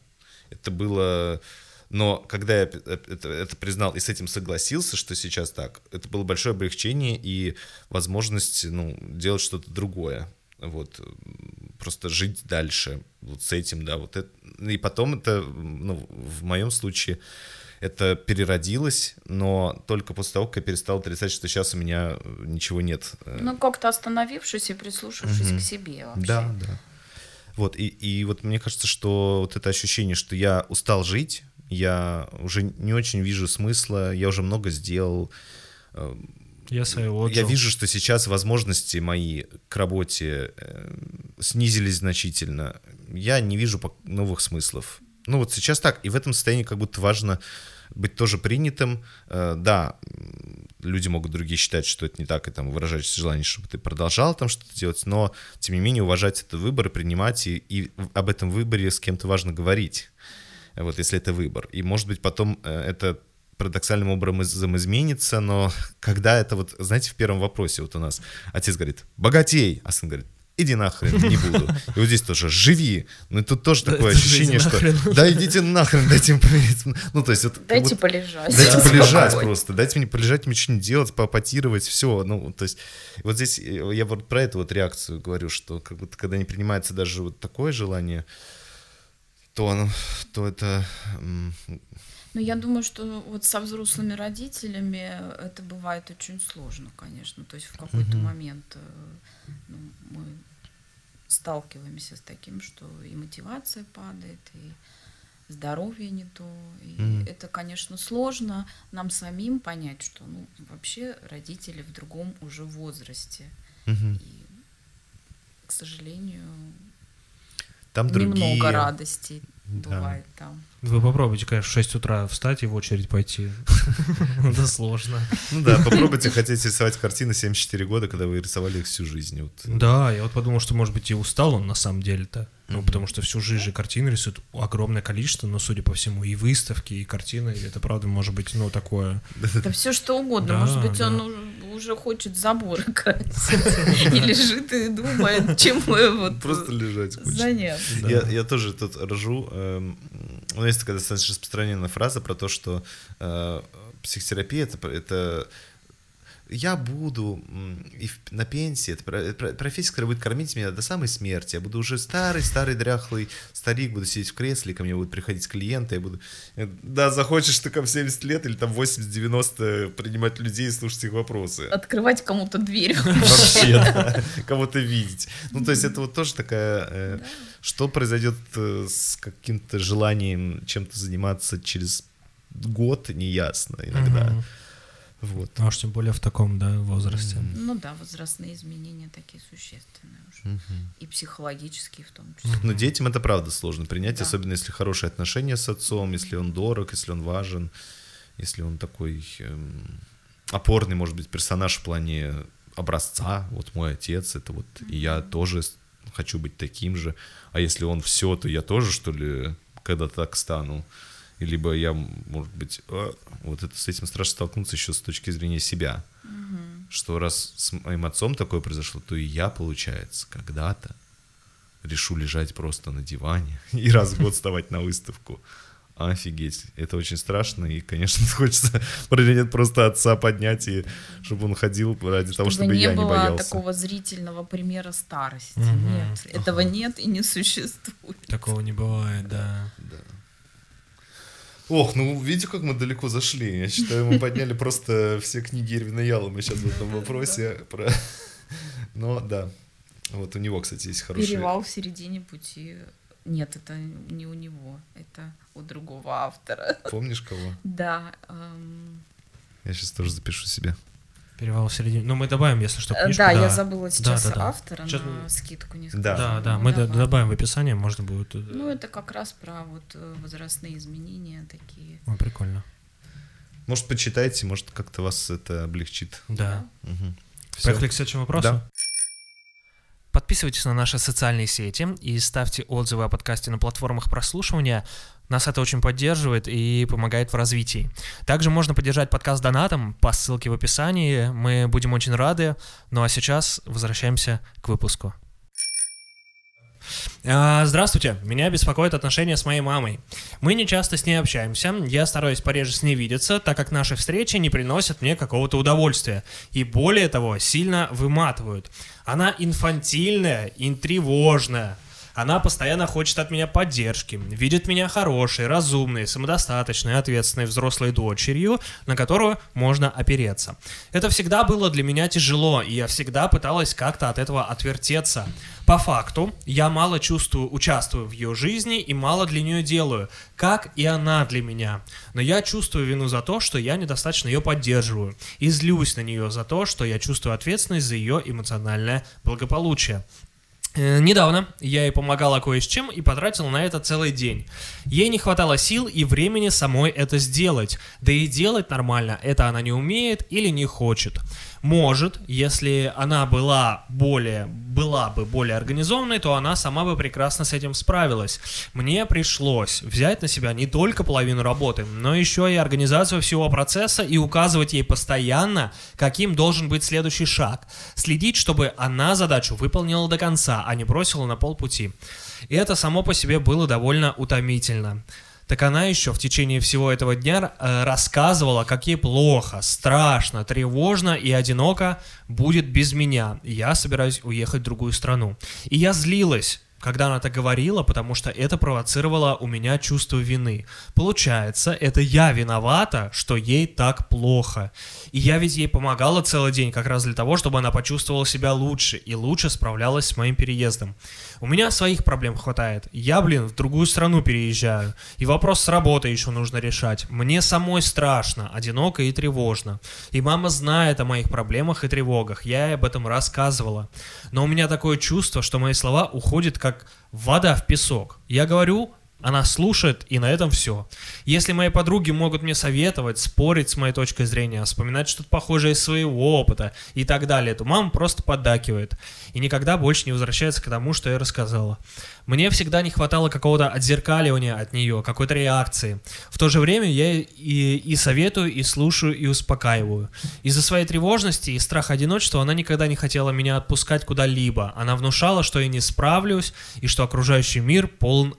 [SPEAKER 1] это было... Но когда я э, это, это признал и с этим согласился, что сейчас так, это было большое облегчение и возможность ну, делать что-то другое. Вот, просто жить дальше вот с этим, да, вот это. И потом это, ну, в моем случае, это переродилось, но только после того, как я перестал отрицать, что сейчас у меня э, ничего нет. э,
[SPEAKER 2] Ну, как-то остановившись и прислушавшись к себе вообще.
[SPEAKER 1] да, да. Вот, и, и вот мне кажется, что вот это ощущение, что я устал жить, я уже не очень вижу смысла, я уже много сделал. э,
[SPEAKER 3] Я
[SPEAKER 1] Я вижу, что сейчас возможности мои к работе э, снизились значительно. Я не вижу новых смыслов. Ну вот сейчас так, и в этом состоянии как будто важно быть тоже принятым. Э, да, люди могут другие считать, что это не так, и там выражать желание, чтобы ты продолжал там что-то делать, но тем не менее уважать этот выбор и принимать, и, и об этом выборе с кем-то важно говорить, вот если это выбор. И может быть потом э, это парадоксальным образом изменится, но (laughs) когда это вот, знаете, в первом вопросе вот у нас отец говорит, богатей, а сын говорит, иди нахрен, не буду. И вот здесь тоже живи. Ну и тут тоже такое ощущение, что да идите нахрен, дайте им помириться. Ну то есть
[SPEAKER 2] Дайте
[SPEAKER 1] будто-
[SPEAKER 2] полежать.
[SPEAKER 1] Дайте полежать
[SPEAKER 2] Спокойно.
[SPEAKER 1] просто, дайте мне полежать, мне что-нибудь делать, попотировать, все. Ну, то есть, вот здесь э, я вот про эту вот реакцию говорю, что как будто когда не принимается даже вот такое желание, то оно, то это...
[SPEAKER 2] Ну, я думаю, что вот со взрослыми родителями это бывает очень сложно, конечно. То есть в какой-то момент э, ну, мы сталкиваемся с таким, что и мотивация падает, и здоровье не то. И
[SPEAKER 1] Мгм.
[SPEAKER 2] это, конечно, сложно нам самим понять, что ну, вообще родители в другом уже возрасте.
[SPEAKER 1] мгм.
[SPEAKER 2] И, к сожалению,
[SPEAKER 1] Там другие...
[SPEAKER 2] немного радостей
[SPEAKER 1] Да.
[SPEAKER 2] бывает там.
[SPEAKER 3] Вы попробуйте, конечно, в 6 утра встать и в очередь пойти. (laughs) Это сложно.
[SPEAKER 1] Ну да, попробуйте (laughs) хотеть рисовать картины 74 года, когда вы рисовали их всю жизнь. Вот.
[SPEAKER 3] Да, я вот подумал, что, может быть, и устал он на самом деле-то. Ну, потому что всю жизнь же картины рисуют огромное количество, но, судя по всему, и выставки, и картины, и это правда может быть, ну, такое.
[SPEAKER 2] Да все что угодно.
[SPEAKER 3] Да,
[SPEAKER 2] Может быть,
[SPEAKER 3] да.
[SPEAKER 2] он уже, хочет заборы красить. И лежит и думает, чем вот
[SPEAKER 1] Просто лежать
[SPEAKER 2] заняться.
[SPEAKER 3] Да.
[SPEAKER 1] Я, я тоже тут рожу. эм, ну, есть такая достаточно распространенная фраза про то, что э, психотерапия это, это я буду и на пенсии, это профессия, которая будет кормить меня до самой смерти. Я буду уже старый, старый, дряхлый старик, буду сидеть в кресле, ко мне будут приходить клиенты, я буду... э, Да, захочешь ты в 70 лет или там 80-90 принимать людей и слушать их вопросы.
[SPEAKER 2] Открывать кому-то дверь. (laughs)
[SPEAKER 1] Вообще, да. Кого-то видеть. Ну, то есть это вот тоже такая... э, Что произойдет э, с каким-то желанием чем-то заниматься через год, неясно иногда. Вот.
[SPEAKER 3] А уж тем более в таком, да, возрасте.
[SPEAKER 2] Ну да, возрастные изменения такие существенные уже.
[SPEAKER 1] Мгм.
[SPEAKER 2] И психологические в том числе.
[SPEAKER 1] Но детям это правда сложно принять,
[SPEAKER 2] Да.
[SPEAKER 1] особенно если хорошие отношения с отцом, если он дорог, если он важен, если он такой эм, опорный, может быть, персонаж в плане образца. Вот мой отец, это вот и я тоже хочу быть таким же. А если он все, то я тоже, что ли, когда-то так стану. Либо я, может быть, а, вот это с этим страшно столкнуться еще с точки зрения себя. Что раз с моим отцом такое произошло, то и я, получается, когда-то решу лежать просто на диване (laughs) и раз в год вставать на выставку. Офигеть, это очень страшно, и, конечно, (laughs) хочется нет просто отца поднять, и чтобы он ходил ради того, чтобы
[SPEAKER 2] не
[SPEAKER 1] я не
[SPEAKER 2] было
[SPEAKER 1] боялся.
[SPEAKER 2] такого зрительного примера старости.
[SPEAKER 3] Мгм.
[SPEAKER 2] Нет, этого нет и не существует.
[SPEAKER 3] Такого не бывает, да.
[SPEAKER 1] Да. Ох, ну видите, как мы далеко зашли. Я считаю, мы подняли просто все книги Ирвина Ялома сейчас в этом (laughs) вопросе. Про... (laughs) Но да, вот у него, кстати, есть хороший...
[SPEAKER 2] Перевал в середине пути. Нет, это не у него, это у другого автора.
[SPEAKER 1] Помнишь кого?
[SPEAKER 2] Да. эм,
[SPEAKER 1] Я сейчас тоже запишу себе.
[SPEAKER 3] Перевал в середине. Ну, мы добавим, если что,
[SPEAKER 2] э,
[SPEAKER 3] книжку.
[SPEAKER 2] да, я забыла сейчас
[SPEAKER 3] да, да.
[SPEAKER 2] автора
[SPEAKER 3] Сейчас
[SPEAKER 2] на скидку не
[SPEAKER 1] Да.
[SPEAKER 2] скажу.
[SPEAKER 3] Да, да,
[SPEAKER 2] Ну,
[SPEAKER 3] мы д-
[SPEAKER 2] давай.
[SPEAKER 3] добавим в описание, можно будет. э,
[SPEAKER 2] Ну, это как раз про вот э, возрастные изменения такие.
[SPEAKER 3] Ой, прикольно.
[SPEAKER 1] Может, почитайте, может, как-то вас это облегчит.
[SPEAKER 3] Да.
[SPEAKER 1] Всё.
[SPEAKER 3] Поехали к следующему вопросу.
[SPEAKER 1] Да.
[SPEAKER 3] Подписывайтесь на наши социальные сети и ставьте отзывы о подкасте на платформах прослушивания. Нас это очень поддерживает и помогает в развитии. Также можно поддержать подкаст донатом по ссылке в описании. Мы будем очень рады. Ну а сейчас возвращаемся к выпуску. А, Здравствуйте, меня беспокоит отношения с моей мамой. Мы не часто с ней общаемся, я стараюсь пореже с ней видеться, так как наши встречи не приносят мне какого-то удовольствия. И более того, сильно выматывают. Она инфантильная, интревожная. Она постоянно хочет от меня поддержки, видит меня хорошей, разумной, самодостаточной, ответственной взрослой дочерью, на которую можно опереться. Это всегда было для меня тяжело, и я всегда пыталась как-то от этого отвертеться. По факту, я мало чувствую, участвую в ее жизни и мало для нее делаю, как и она для меня. Но я чувствую вину за то, что я недостаточно ее поддерживаю, и злюсь на нее за то, что я чувствую ответственность за ее эмоциональное благополучие. Э, Недавно я ей помогала кое с чем и потратил на это целый день. Ей не хватало сил и времени самой это сделать. Да и делать нормально это она не умеет или не хочет. Может, если она была более, была бы более организованной, то она сама бы прекрасно с этим справилась. Мне пришлось взять на себя не только половину работы, но еще и организацию всего процесса и указывать ей постоянно, каким должен быть следующий шаг. Следить, чтобы она задачу выполнила до конца, а не бросила на полпути. И это само по себе было довольно утомительно. Так она еще в течение всего этого дня э, рассказывала, как ей плохо, страшно, тревожно и одиноко будет без меня. Я собираюсь уехать в другую страну. И я злилась, когда она так говорила, потому что это провоцировало у меня чувство вины. Получается, это я виновата, что ей так плохо. И я ведь ей помогала целый день как раз для того, чтобы она почувствовала себя лучше и лучше справлялась с моим переездом. У меня своих проблем хватает. Я, блин, в другую страну переезжаю. И вопрос с работой еще нужно решать. Мне самой страшно, одиноко и тревожно. И мама знает о моих проблемах и тревогах. Я ей об этом рассказывала. Но у меня такое чувство, что мои слова уходят как вода в песок. Я говорю, она слушает, и на этом все. Если мои подруги могут мне советовать, спорить с моей точкой зрения, вспоминать что-то похожее из своего опыта и так далее, то мама просто поддакивает и никогда больше не возвращается к тому, что я рассказала. Мне всегда не хватало какого-то отзеркаливания от нее, какой-то реакции. В то же время я и, и советую, и слушаю, и успокаиваю. Из-за своей тревожности и страха одиночества она никогда не хотела меня отпускать куда-либо. Она внушала, что я не справлюсь, и что окружающий мир полон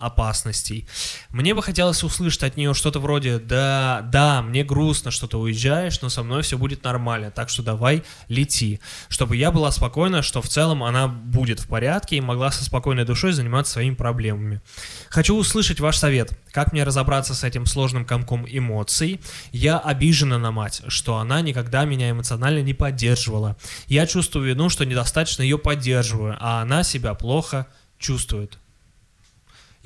[SPEAKER 3] опасностей. Мне бы хотелось услышать от нее что-то вроде «Да, да, мне грустно, что ты уезжаешь, но со мной все будет нормально, так что давай лети». Чтобы я была спокойна, что в целом она будет в порядке и могла со спокойной душой заниматься своими проблемами. Хочу услышать ваш совет. Как мне разобраться с этим сложным комком эмоций? Я обижена на мать, что она никогда меня эмоционально не поддерживала. Я чувствую вину, что недостаточно ее поддерживаю, а она себя плохо чувствует.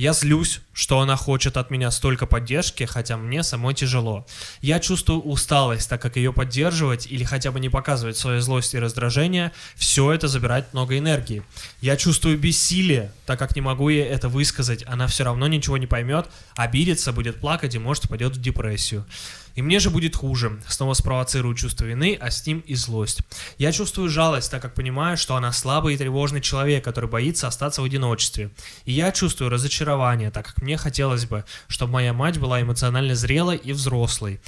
[SPEAKER 3] Я злюсь, что она хочет от меня столько поддержки, хотя мне самой тяжело. Я чувствую усталость, так как ее поддерживать или хотя бы не показывать свою злость и раздражение, все это забирает много энергии. Я чувствую бессилие, так как не могу ей это высказать, она все равно ничего не поймет, обидится, будет плакать и может пойдет в депрессию. И мне же будет хуже. Снова спровоцирую чувство вины, а с ним и злость. Я чувствую жалость, так как понимаю, что она слабый и тревожный человек, который боится остаться в одиночестве. И я чувствую разочарование, так как мне хотелось бы, чтобы моя мать была эмоционально зрелой и взрослой.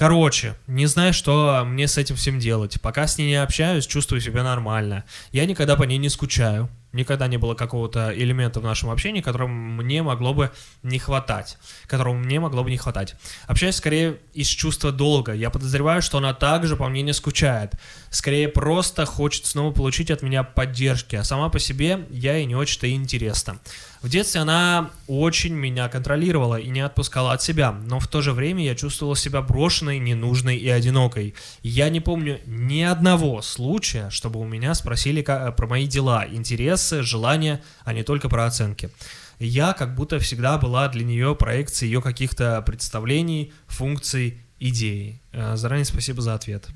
[SPEAKER 3] Короче, не знаю, что мне с этим всем делать. Пока с ней не общаюсь, чувствую себя нормально. Я никогда по ней не скучаю. Никогда не было какого-то элемента в нашем общении, которому мне могло бы не хватать. Которому мне могло бы не хватать. Общаюсь скорее из чувства долга. Я подозреваю, что она также по мне не скучает. Скорее просто хочет снова получить от меня поддержки. А сама по себе я ей не очень-то интересна. В детстве она очень меня контролировала и не отпускала от себя, но в то же время я чувствовала себя брошенной, ненужной и одинокой. Я не помню ни одного случая, чтобы у меня спросили ка- про мои дела, интересы, желания, а не только про оценки. Я как будто всегда была для нее проекцией ее каких-то представлений, функций, идей. Э, Заранее спасибо за ответ.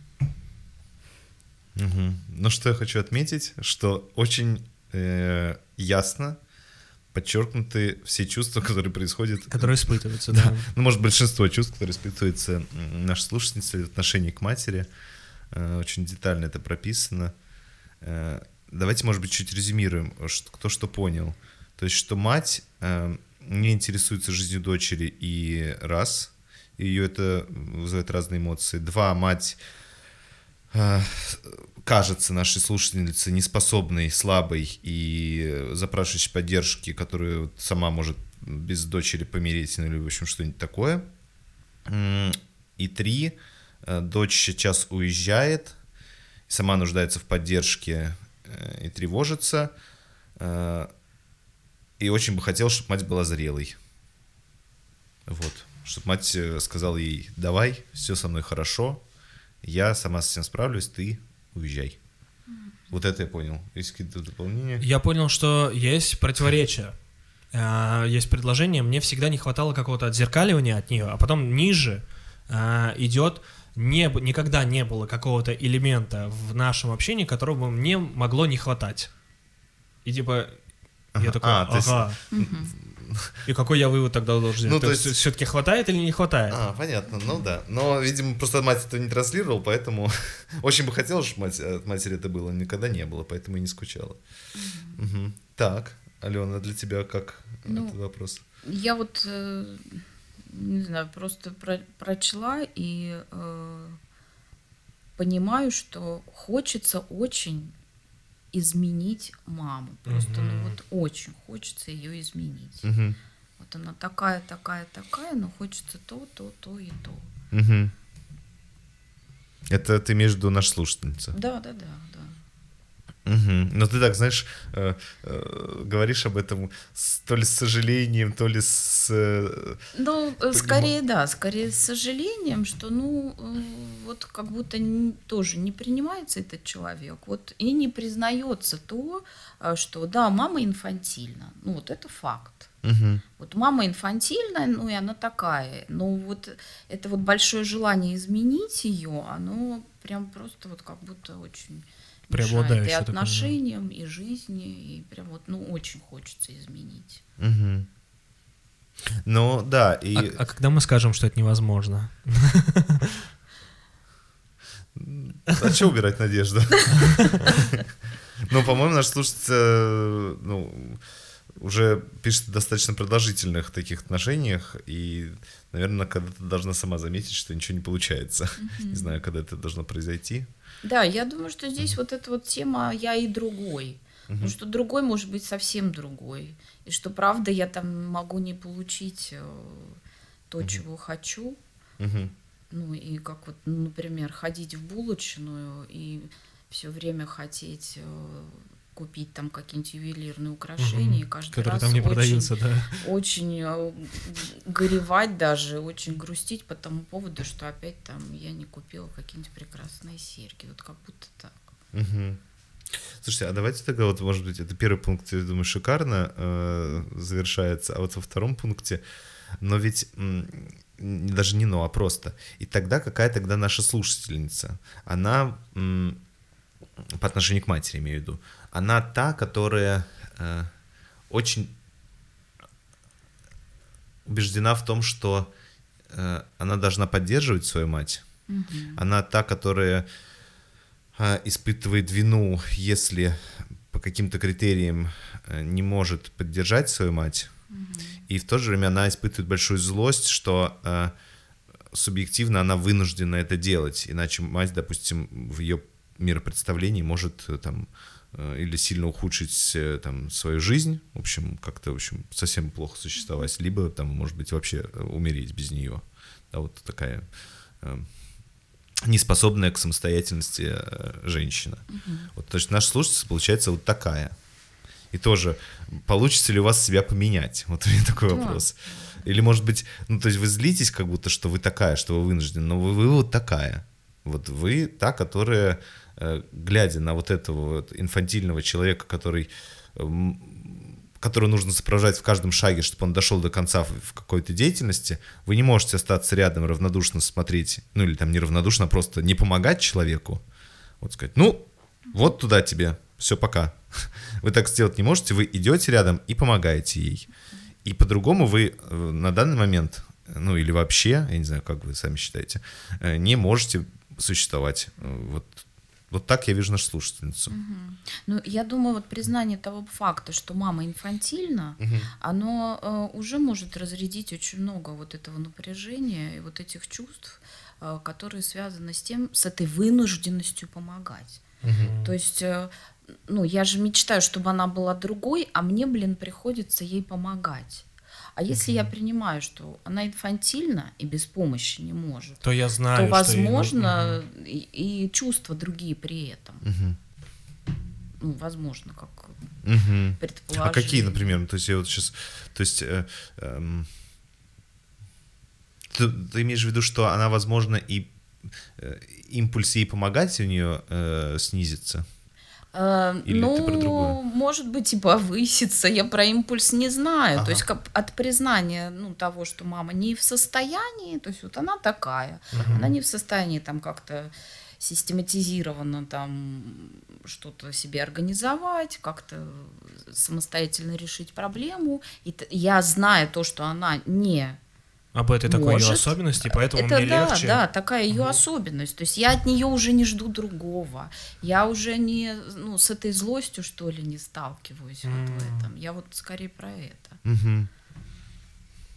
[SPEAKER 1] Мгм. Ну, что я хочу отметить, что очень э, ясно подчеркнуты все чувства, которые происходят.
[SPEAKER 3] Которые испытываются, да.
[SPEAKER 1] Ну, может, большинство чувств, которые испытываются наши слушательницы в отношении к матери. Э, Очень детально это прописано. Э, Давайте, может быть, чуть резюмируем, кто что понял. То есть, что мать э, не интересуется жизнью дочери и раз, ее это вызывает разные эмоции. Два, мать кажется нашей слушательнице неспособной, слабой и запрашивающей поддержки, которую сама может без дочери помереть, ну или, в общем, что-нибудь такое. И три, э, дочь сейчас уезжает, сама нуждается в поддержке э, и тревожится, э, и очень бы хотел, чтобы мать была зрелой. Вот. Чтобы мать э, сказала ей, давай, все со мной хорошо, я сама с этим справлюсь, ты уезжай. Вот это я понял. Есть какие-то дополнения?
[SPEAKER 3] Я понял, что есть противоречие. А, Есть предложение, мне всегда не хватало какого-то отзеркаливания от нее, а потом ниже а, идет не, никогда не было какого-то элемента в нашем общении, которого бы мне могло не хватать. И типа Я такой,
[SPEAKER 1] А, то есть-
[SPEAKER 3] ага. И какой я вывод тогда должен сделать?
[SPEAKER 1] Ну,
[SPEAKER 3] то
[SPEAKER 1] то
[SPEAKER 3] есть,
[SPEAKER 1] есть-
[SPEAKER 3] все-таки хватает или не хватает?
[SPEAKER 1] А, понятно, ну да. Но, видимо, просто мать это не транслировал, поэтому (laughs) очень бы хотелось, чтобы мать, от матери это было, никогда не было, поэтому и не скучала. Мгм. Так, Алена, для тебя как
[SPEAKER 2] Ну,
[SPEAKER 1] этот вопрос?
[SPEAKER 2] Я вот, э, не знаю, просто про- прочла и э, понимаю, что хочется очень изменить маму. Просто, ну
[SPEAKER 3] Мгм.
[SPEAKER 2] вот очень хочется ее изменить.
[SPEAKER 1] Мгм.
[SPEAKER 2] Вот она такая, такая, такая, но хочется то, то, то и то.
[SPEAKER 1] Мгм. Это ты виду наша слушательница?
[SPEAKER 2] Да, да, да, да.
[SPEAKER 1] Мгм. Но ты так, знаешь, э, э, говоришь об этом с- то ли с сожалением, то ли с... э,
[SPEAKER 2] Ну, э, скорее, да, скорее с сожалением, что, ну, э, вот как будто н- тоже не принимается этот человек, вот и не признается то, э, что, да, мама инфантильна, ну, вот это факт.
[SPEAKER 1] мгм.
[SPEAKER 2] Вот мама инфантильная, ну, и она такая, но вот это вот большое желание изменить ее, оно прям просто вот как будто очень мешает и
[SPEAKER 3] Преобладающее такое,
[SPEAKER 2] отношениям, и жизни, и прям вот, ну, очень хочется изменить.
[SPEAKER 1] Мгм. Ну, да, и...
[SPEAKER 3] А, а когда мы скажем, что это невозможно?
[SPEAKER 1] А что убирать надежду? (laughs) Ну, по-моему, наш слушатель э, ну, уже пишет в достаточно продолжительных таких отношениях, и, наверное, когда-то должна сама заметить, что ничего не получается. Не знаю, когда это должно произойти.
[SPEAKER 2] Да, я думаю, что здесь вот эта вот тема «я и другой». Потому что другой может быть совсем другой. И что правда я там могу не получить э, то, чего хочу.
[SPEAKER 1] Мгм.
[SPEAKER 2] Ну и как вот, например, ходить в булочную и все время хотеть э, купить там какие-нибудь ювелирные украшения, и каждый
[SPEAKER 3] Которые
[SPEAKER 2] раз
[SPEAKER 3] там не
[SPEAKER 2] очень,
[SPEAKER 3] продаются, да.
[SPEAKER 2] очень э, горевать даже, очень грустить по тому поводу, что опять там я не купила какие-нибудь прекрасные серьги. Вот как будто так.
[SPEAKER 1] Мгм. Слушайте, а давайте тогда вот, может быть, это первый пункт, я думаю, шикарно э, завершается, а вот во втором пункте, но ведь даже не но, а просто. И тогда какая тогда наша слушательница? Она по отношению к матери, имею в виду, она та, которая э, очень убеждена в том, что э, она должна поддерживать свою мать. Она та, которая а, испытывает вину, если по каким-то критериям э, не может поддержать свою мать, и в то же время она испытывает большую злость, что э, субъективно она вынуждена это делать, иначе мать, допустим, в ее миропредставлении может э, там э, или сильно ухудшить э, там свою жизнь, в общем, как-то, в общем, совсем плохо существовать, либо там, может быть, вообще э, умереть без нее. Да, вот такая э, неспособная к самостоятельности э, женщина. Вот, то есть наша слушательница получается вот такая. И тоже, получится ли у вас себя поменять? Вот у меня такой
[SPEAKER 2] Да.
[SPEAKER 1] вопрос. Или, может быть, ну, то есть вы злитесь, как будто, что вы такая, что вы вынуждены, но вы, вы вот такая. Вот вы та, которая, э, глядя на вот этого вот инфантильного человека, который эм, которого нужно сопровождать в каждом шаге, чтобы он дошел до конца в, какой-то деятельности, вы не можете остаться рядом равнодушно смотреть, ну или там не равнодушно, а просто не помогать человеку. Вот сказать, ну, вот туда тебе, все, пока. (laughs) Вы так сделать не можете, вы идете рядом и помогаете ей. И по-другому вы э, на данный момент, ну или вообще, я не знаю, как вы сами считаете, э, не можете существовать. Э, Вот, вот так я вижу нашу слушательницу.
[SPEAKER 2] Ну, я думаю, вот признание того факта, что мама инфантильна, оно э, уже может разрядить очень много вот этого напряжения и вот этих чувств, э, которые связаны с тем, с этой вынужденностью помогать. То есть, э, ну, я же мечтаю, чтобы она была другой, а мне, блин, приходится ей помогать. А если я принимаю, что она инфантильна и без помощи не может,
[SPEAKER 3] То я знаю,
[SPEAKER 2] то,
[SPEAKER 3] что
[SPEAKER 2] возможно,
[SPEAKER 3] нужно.
[SPEAKER 2] и, и чувства другие при этом.
[SPEAKER 1] Мгм.
[SPEAKER 2] Ну, возможно, как
[SPEAKER 1] Мгм.
[SPEAKER 2] предположение.
[SPEAKER 1] А какие, например? Ну, То есть я вот сейчас, то есть э, эм, ты, ты имеешь в виду, что она, возможно, и э, импульс ей помогать у нее э, снизится?
[SPEAKER 2] Э,
[SPEAKER 1] Или
[SPEAKER 2] ну, может быть, и повысится. Я про импульс не знаю.
[SPEAKER 1] Ага.
[SPEAKER 2] То есть как от признания ну, того, что мама не в состоянии, то есть вот она такая, она не в состоянии там как-то систематизированно там что-то себе организовать, как-то самостоятельно решить проблему. И я знаю то, что она не
[SPEAKER 3] Об этой такой ее
[SPEAKER 2] Может.
[SPEAKER 3] особенности, поэтому
[SPEAKER 2] это
[SPEAKER 3] мне
[SPEAKER 2] да,
[SPEAKER 3] легче.
[SPEAKER 2] да, такая ее особенность. То есть я от нее уже не жду другого. Я уже не, ну, с этой злостью, что ли, не сталкиваюсь вот в этом. Я вот скорее про это.
[SPEAKER 1] Мгм.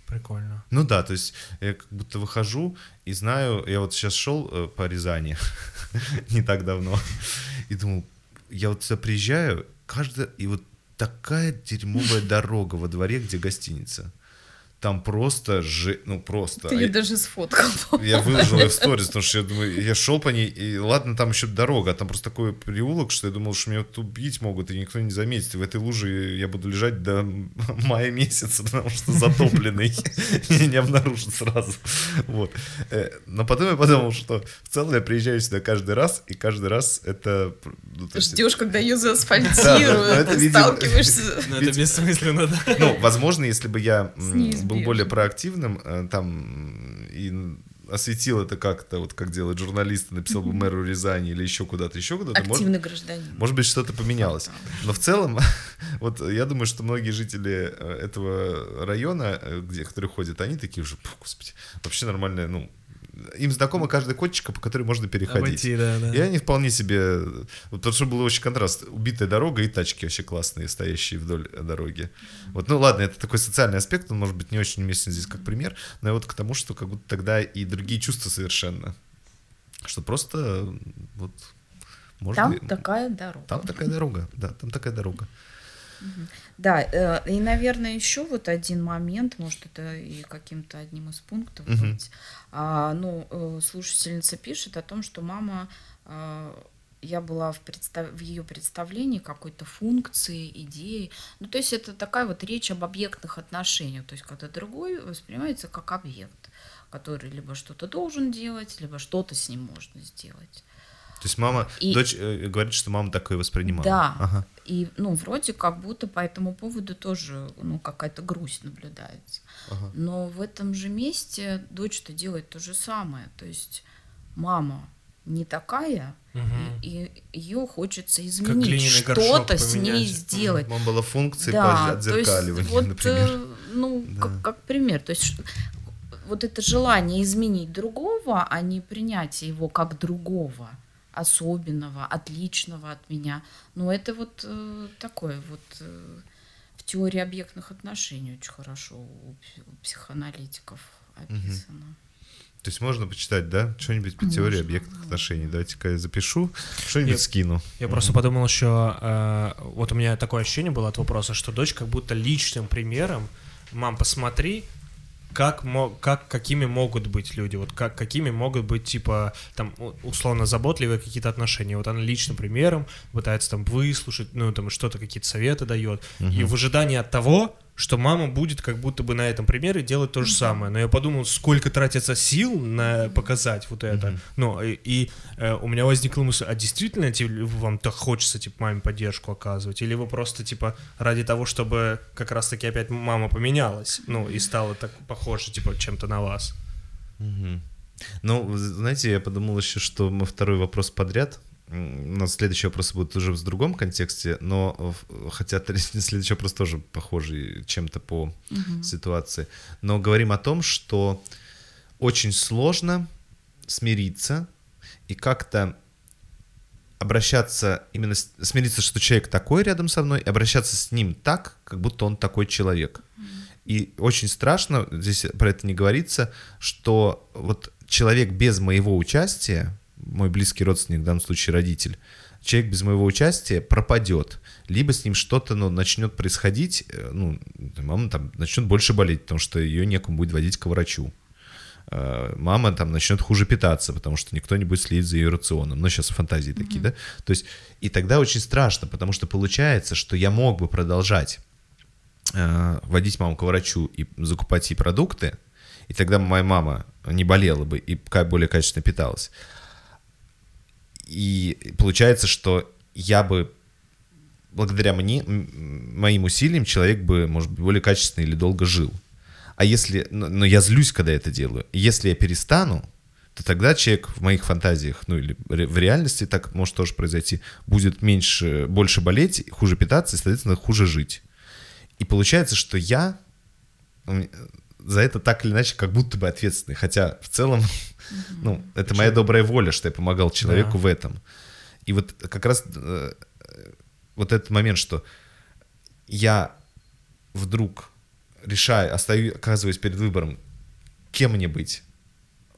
[SPEAKER 3] Прикольно.
[SPEAKER 1] Ну да, то есть я как будто выхожу и знаю, я вот сейчас шел э, по Рязани (laughs) не так давно и думал, я вот сюда приезжаю, каждая, и вот такая дерьмовая дорога во дворе, где гостиница. Там просто же, ну просто.
[SPEAKER 2] Ты
[SPEAKER 1] а
[SPEAKER 2] ее
[SPEAKER 1] я-
[SPEAKER 2] даже сфоткал. (laughs)
[SPEAKER 1] Я выложил ее в сторис, потому что я думаю, я шел по ней, и ладно, там еще дорога, а там просто такой переулок, что я думал, что меня тут убить могут, и никто не заметит. И в этой луже я буду лежать до (laughs) мая месяца, потому что затопленный, (laughs) и не обнаружат сразу. Вот. Э, Но потом я подумал, что в целом я приезжаю сюда каждый раз, и каждый раз это... ну,
[SPEAKER 2] Ждешь, когда ее
[SPEAKER 1] Да, да, но
[SPEAKER 2] заасфальтируют,
[SPEAKER 1] это, видимо,
[SPEAKER 2] сталкиваешься.
[SPEAKER 3] Ну, это бессмысленно, да.
[SPEAKER 1] Ну, возможно, если бы я был более проактивным, э, там и осветил это как-то, вот как делают журналисты, написал бы мэру Рязани или еще куда-то, еще куда-то, может,
[SPEAKER 2] Активный гражданин.
[SPEAKER 1] может быть, что-то поменялось. Но в целом, (laughs) вот я думаю, что многие жители э, этого района, э, где, которые ходят, они такие уже, «Пф, господи, вообще нормальные, ну, им знакома каждая кочечка, по которой можно переходить.
[SPEAKER 3] Обойти, да, да.
[SPEAKER 1] И они вполне себе... Вот потому что был очень контраст. Убитая дорога и тачки вообще классные, стоящие вдоль дороги. Вот, ну ладно, это такой социальный аспект, он может быть не очень уместен здесь как пример, но я вот к тому, что как будто тогда и другие чувства совершенно. Что просто вот... Можно...
[SPEAKER 2] Там
[SPEAKER 1] и-
[SPEAKER 2] такая дорога.
[SPEAKER 1] там такая дорога, да, там такая дорога.
[SPEAKER 2] Да, э, и, наверное, еще вот один момент, может, это и каким-то одним из пунктов
[SPEAKER 1] Мгм.
[SPEAKER 2] быть. А, ну, э, слушательница пишет о том, что мама, э, я была в, представ- в ее представлении какой-то функции, идеи. Ну, то есть это такая вот речь об объектных отношениях, то есть когда другой воспринимается как объект, который либо что-то должен делать, либо что-то с ним можно сделать.
[SPEAKER 1] То есть мама,
[SPEAKER 2] И-
[SPEAKER 1] дочь э, говорит, что мама такое воспринимала.
[SPEAKER 2] Да.
[SPEAKER 1] Ага.
[SPEAKER 2] И, ну, вроде как будто по этому поводу тоже, ну, какая-то грусть наблюдается.
[SPEAKER 1] Ага.
[SPEAKER 2] Но в этом же месте дочь-то делает то же самое. То есть мама не такая,
[SPEAKER 3] Мгм.
[SPEAKER 2] и, ее хочется изменить, что-то с ней сделать.
[SPEAKER 1] Мама была функцией по
[SPEAKER 2] Да, есть
[SPEAKER 1] отзеркаливанию,
[SPEAKER 2] вот,
[SPEAKER 1] например.
[SPEAKER 2] э, ну,
[SPEAKER 1] Да.
[SPEAKER 2] как, как пример. То есть вот это желание изменить другого, а не принятие его как другого, особенного, отличного от меня. Ну, это вот э, такое вот э, в теории объектных отношений очень хорошо у, у психоаналитиков описано.
[SPEAKER 1] То есть можно почитать, да? Что-нибудь по теории
[SPEAKER 2] Можно,
[SPEAKER 1] объектных
[SPEAKER 2] да.
[SPEAKER 1] отношений. Давайте-ка я запишу, что-нибудь
[SPEAKER 3] Я-
[SPEAKER 1] скину.
[SPEAKER 3] Я просто подумал еще, э, вот у меня такое ощущение было от вопроса, что дочь как будто личным примером, мам, посмотри, как, как, какими могут быть люди, вот как, какими могут быть, типа, там, условно, заботливые какие-то отношения. Вот она личным примером пытается там выслушать, ну, там, что-то, какие-то советы дает. И в ожидании от того, что мама будет как будто бы на этом примере делать то же самое. Но я подумал, сколько тратится сил на показать вот это. Ну, и, и, э, у меня возникла мысль, а действительно типа, вам так хочется, типа, маме поддержку оказывать? Или вы просто, типа, ради того, чтобы как раз-таки опять мама поменялась, ну, и стала так похожа, типа, чем-то на вас?
[SPEAKER 1] Мгм. Ну, вы знаете, я подумал еще, что мы второй вопрос подряд. У нас следующий вопрос будет уже в другом контексте, но хотя (laughs) следующий вопрос тоже похожий чем-то по ситуации. Но говорим о том, что очень сложно смириться и как-то обращаться, именно с- смириться, что человек такой рядом со мной, и обращаться с ним так, как будто он такой человек. И очень страшно, здесь про это не говорится, что вот человек без моего участия, мой близкий родственник, в данном случае родитель, человек без моего участия пропадет. Либо с ним что-то ну, начнет происходить, э, ну, мама там начнет больше болеть, потому что ее некому будет водить к врачу. Э, Мама там начнет хуже питаться, потому что никто не будет следить за ее рационом. Ну, сейчас фантазии такие, да? То есть, и тогда очень страшно, потому что получается, что я мог бы продолжать э, водить маму к врачу и закупать ей продукты, и тогда моя мама не болела бы и более качественно питалась. И получается, что я бы благодаря мне, моим усилиям человек бы, может быть, более качественно или долго жил. А если... Но я злюсь, когда это делаю. Если я перестану, то тогда человек в моих фантазиях, ну или в реальности так может тоже произойти, будет меньше, больше болеть, хуже питаться и, соответственно, хуже жить. И получается, что я за это так или иначе как будто бы ответственный. Хотя в целом, ну, это моя добрая воля, что я помогал человеку
[SPEAKER 3] Да.
[SPEAKER 1] в этом. И вот как раз э, вот этот момент, что я вдруг решаю, остаюсь, оказываюсь перед выбором, кем мне быть.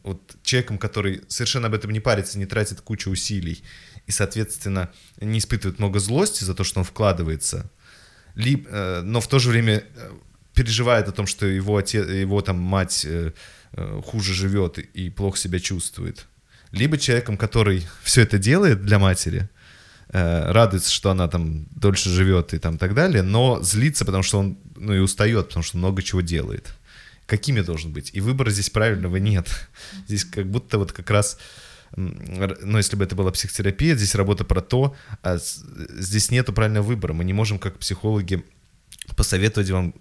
[SPEAKER 1] Вот человеком, который совершенно об этом не парится, не тратит кучу усилий и, соответственно, не испытывает много злости за то, что он вкладывается, либо, э, но в то же время э, переживает о том, что его, отец, его там мать э, хуже живет и, плохо себя чувствует. Либо человеком, который (laughs) все это делает для матери, э, радуется, что она там дольше живет и там так далее, но злится, потому что он, ну и устает, потому что много чего делает. Каким я должен быть? И выбора здесь правильного нет. (laughs) Здесь как будто вот как раз, ну если бы это была психотерапия, здесь работа про то, а здесь нету правильного выбора. Мы не можем как психологи посоветовать вам,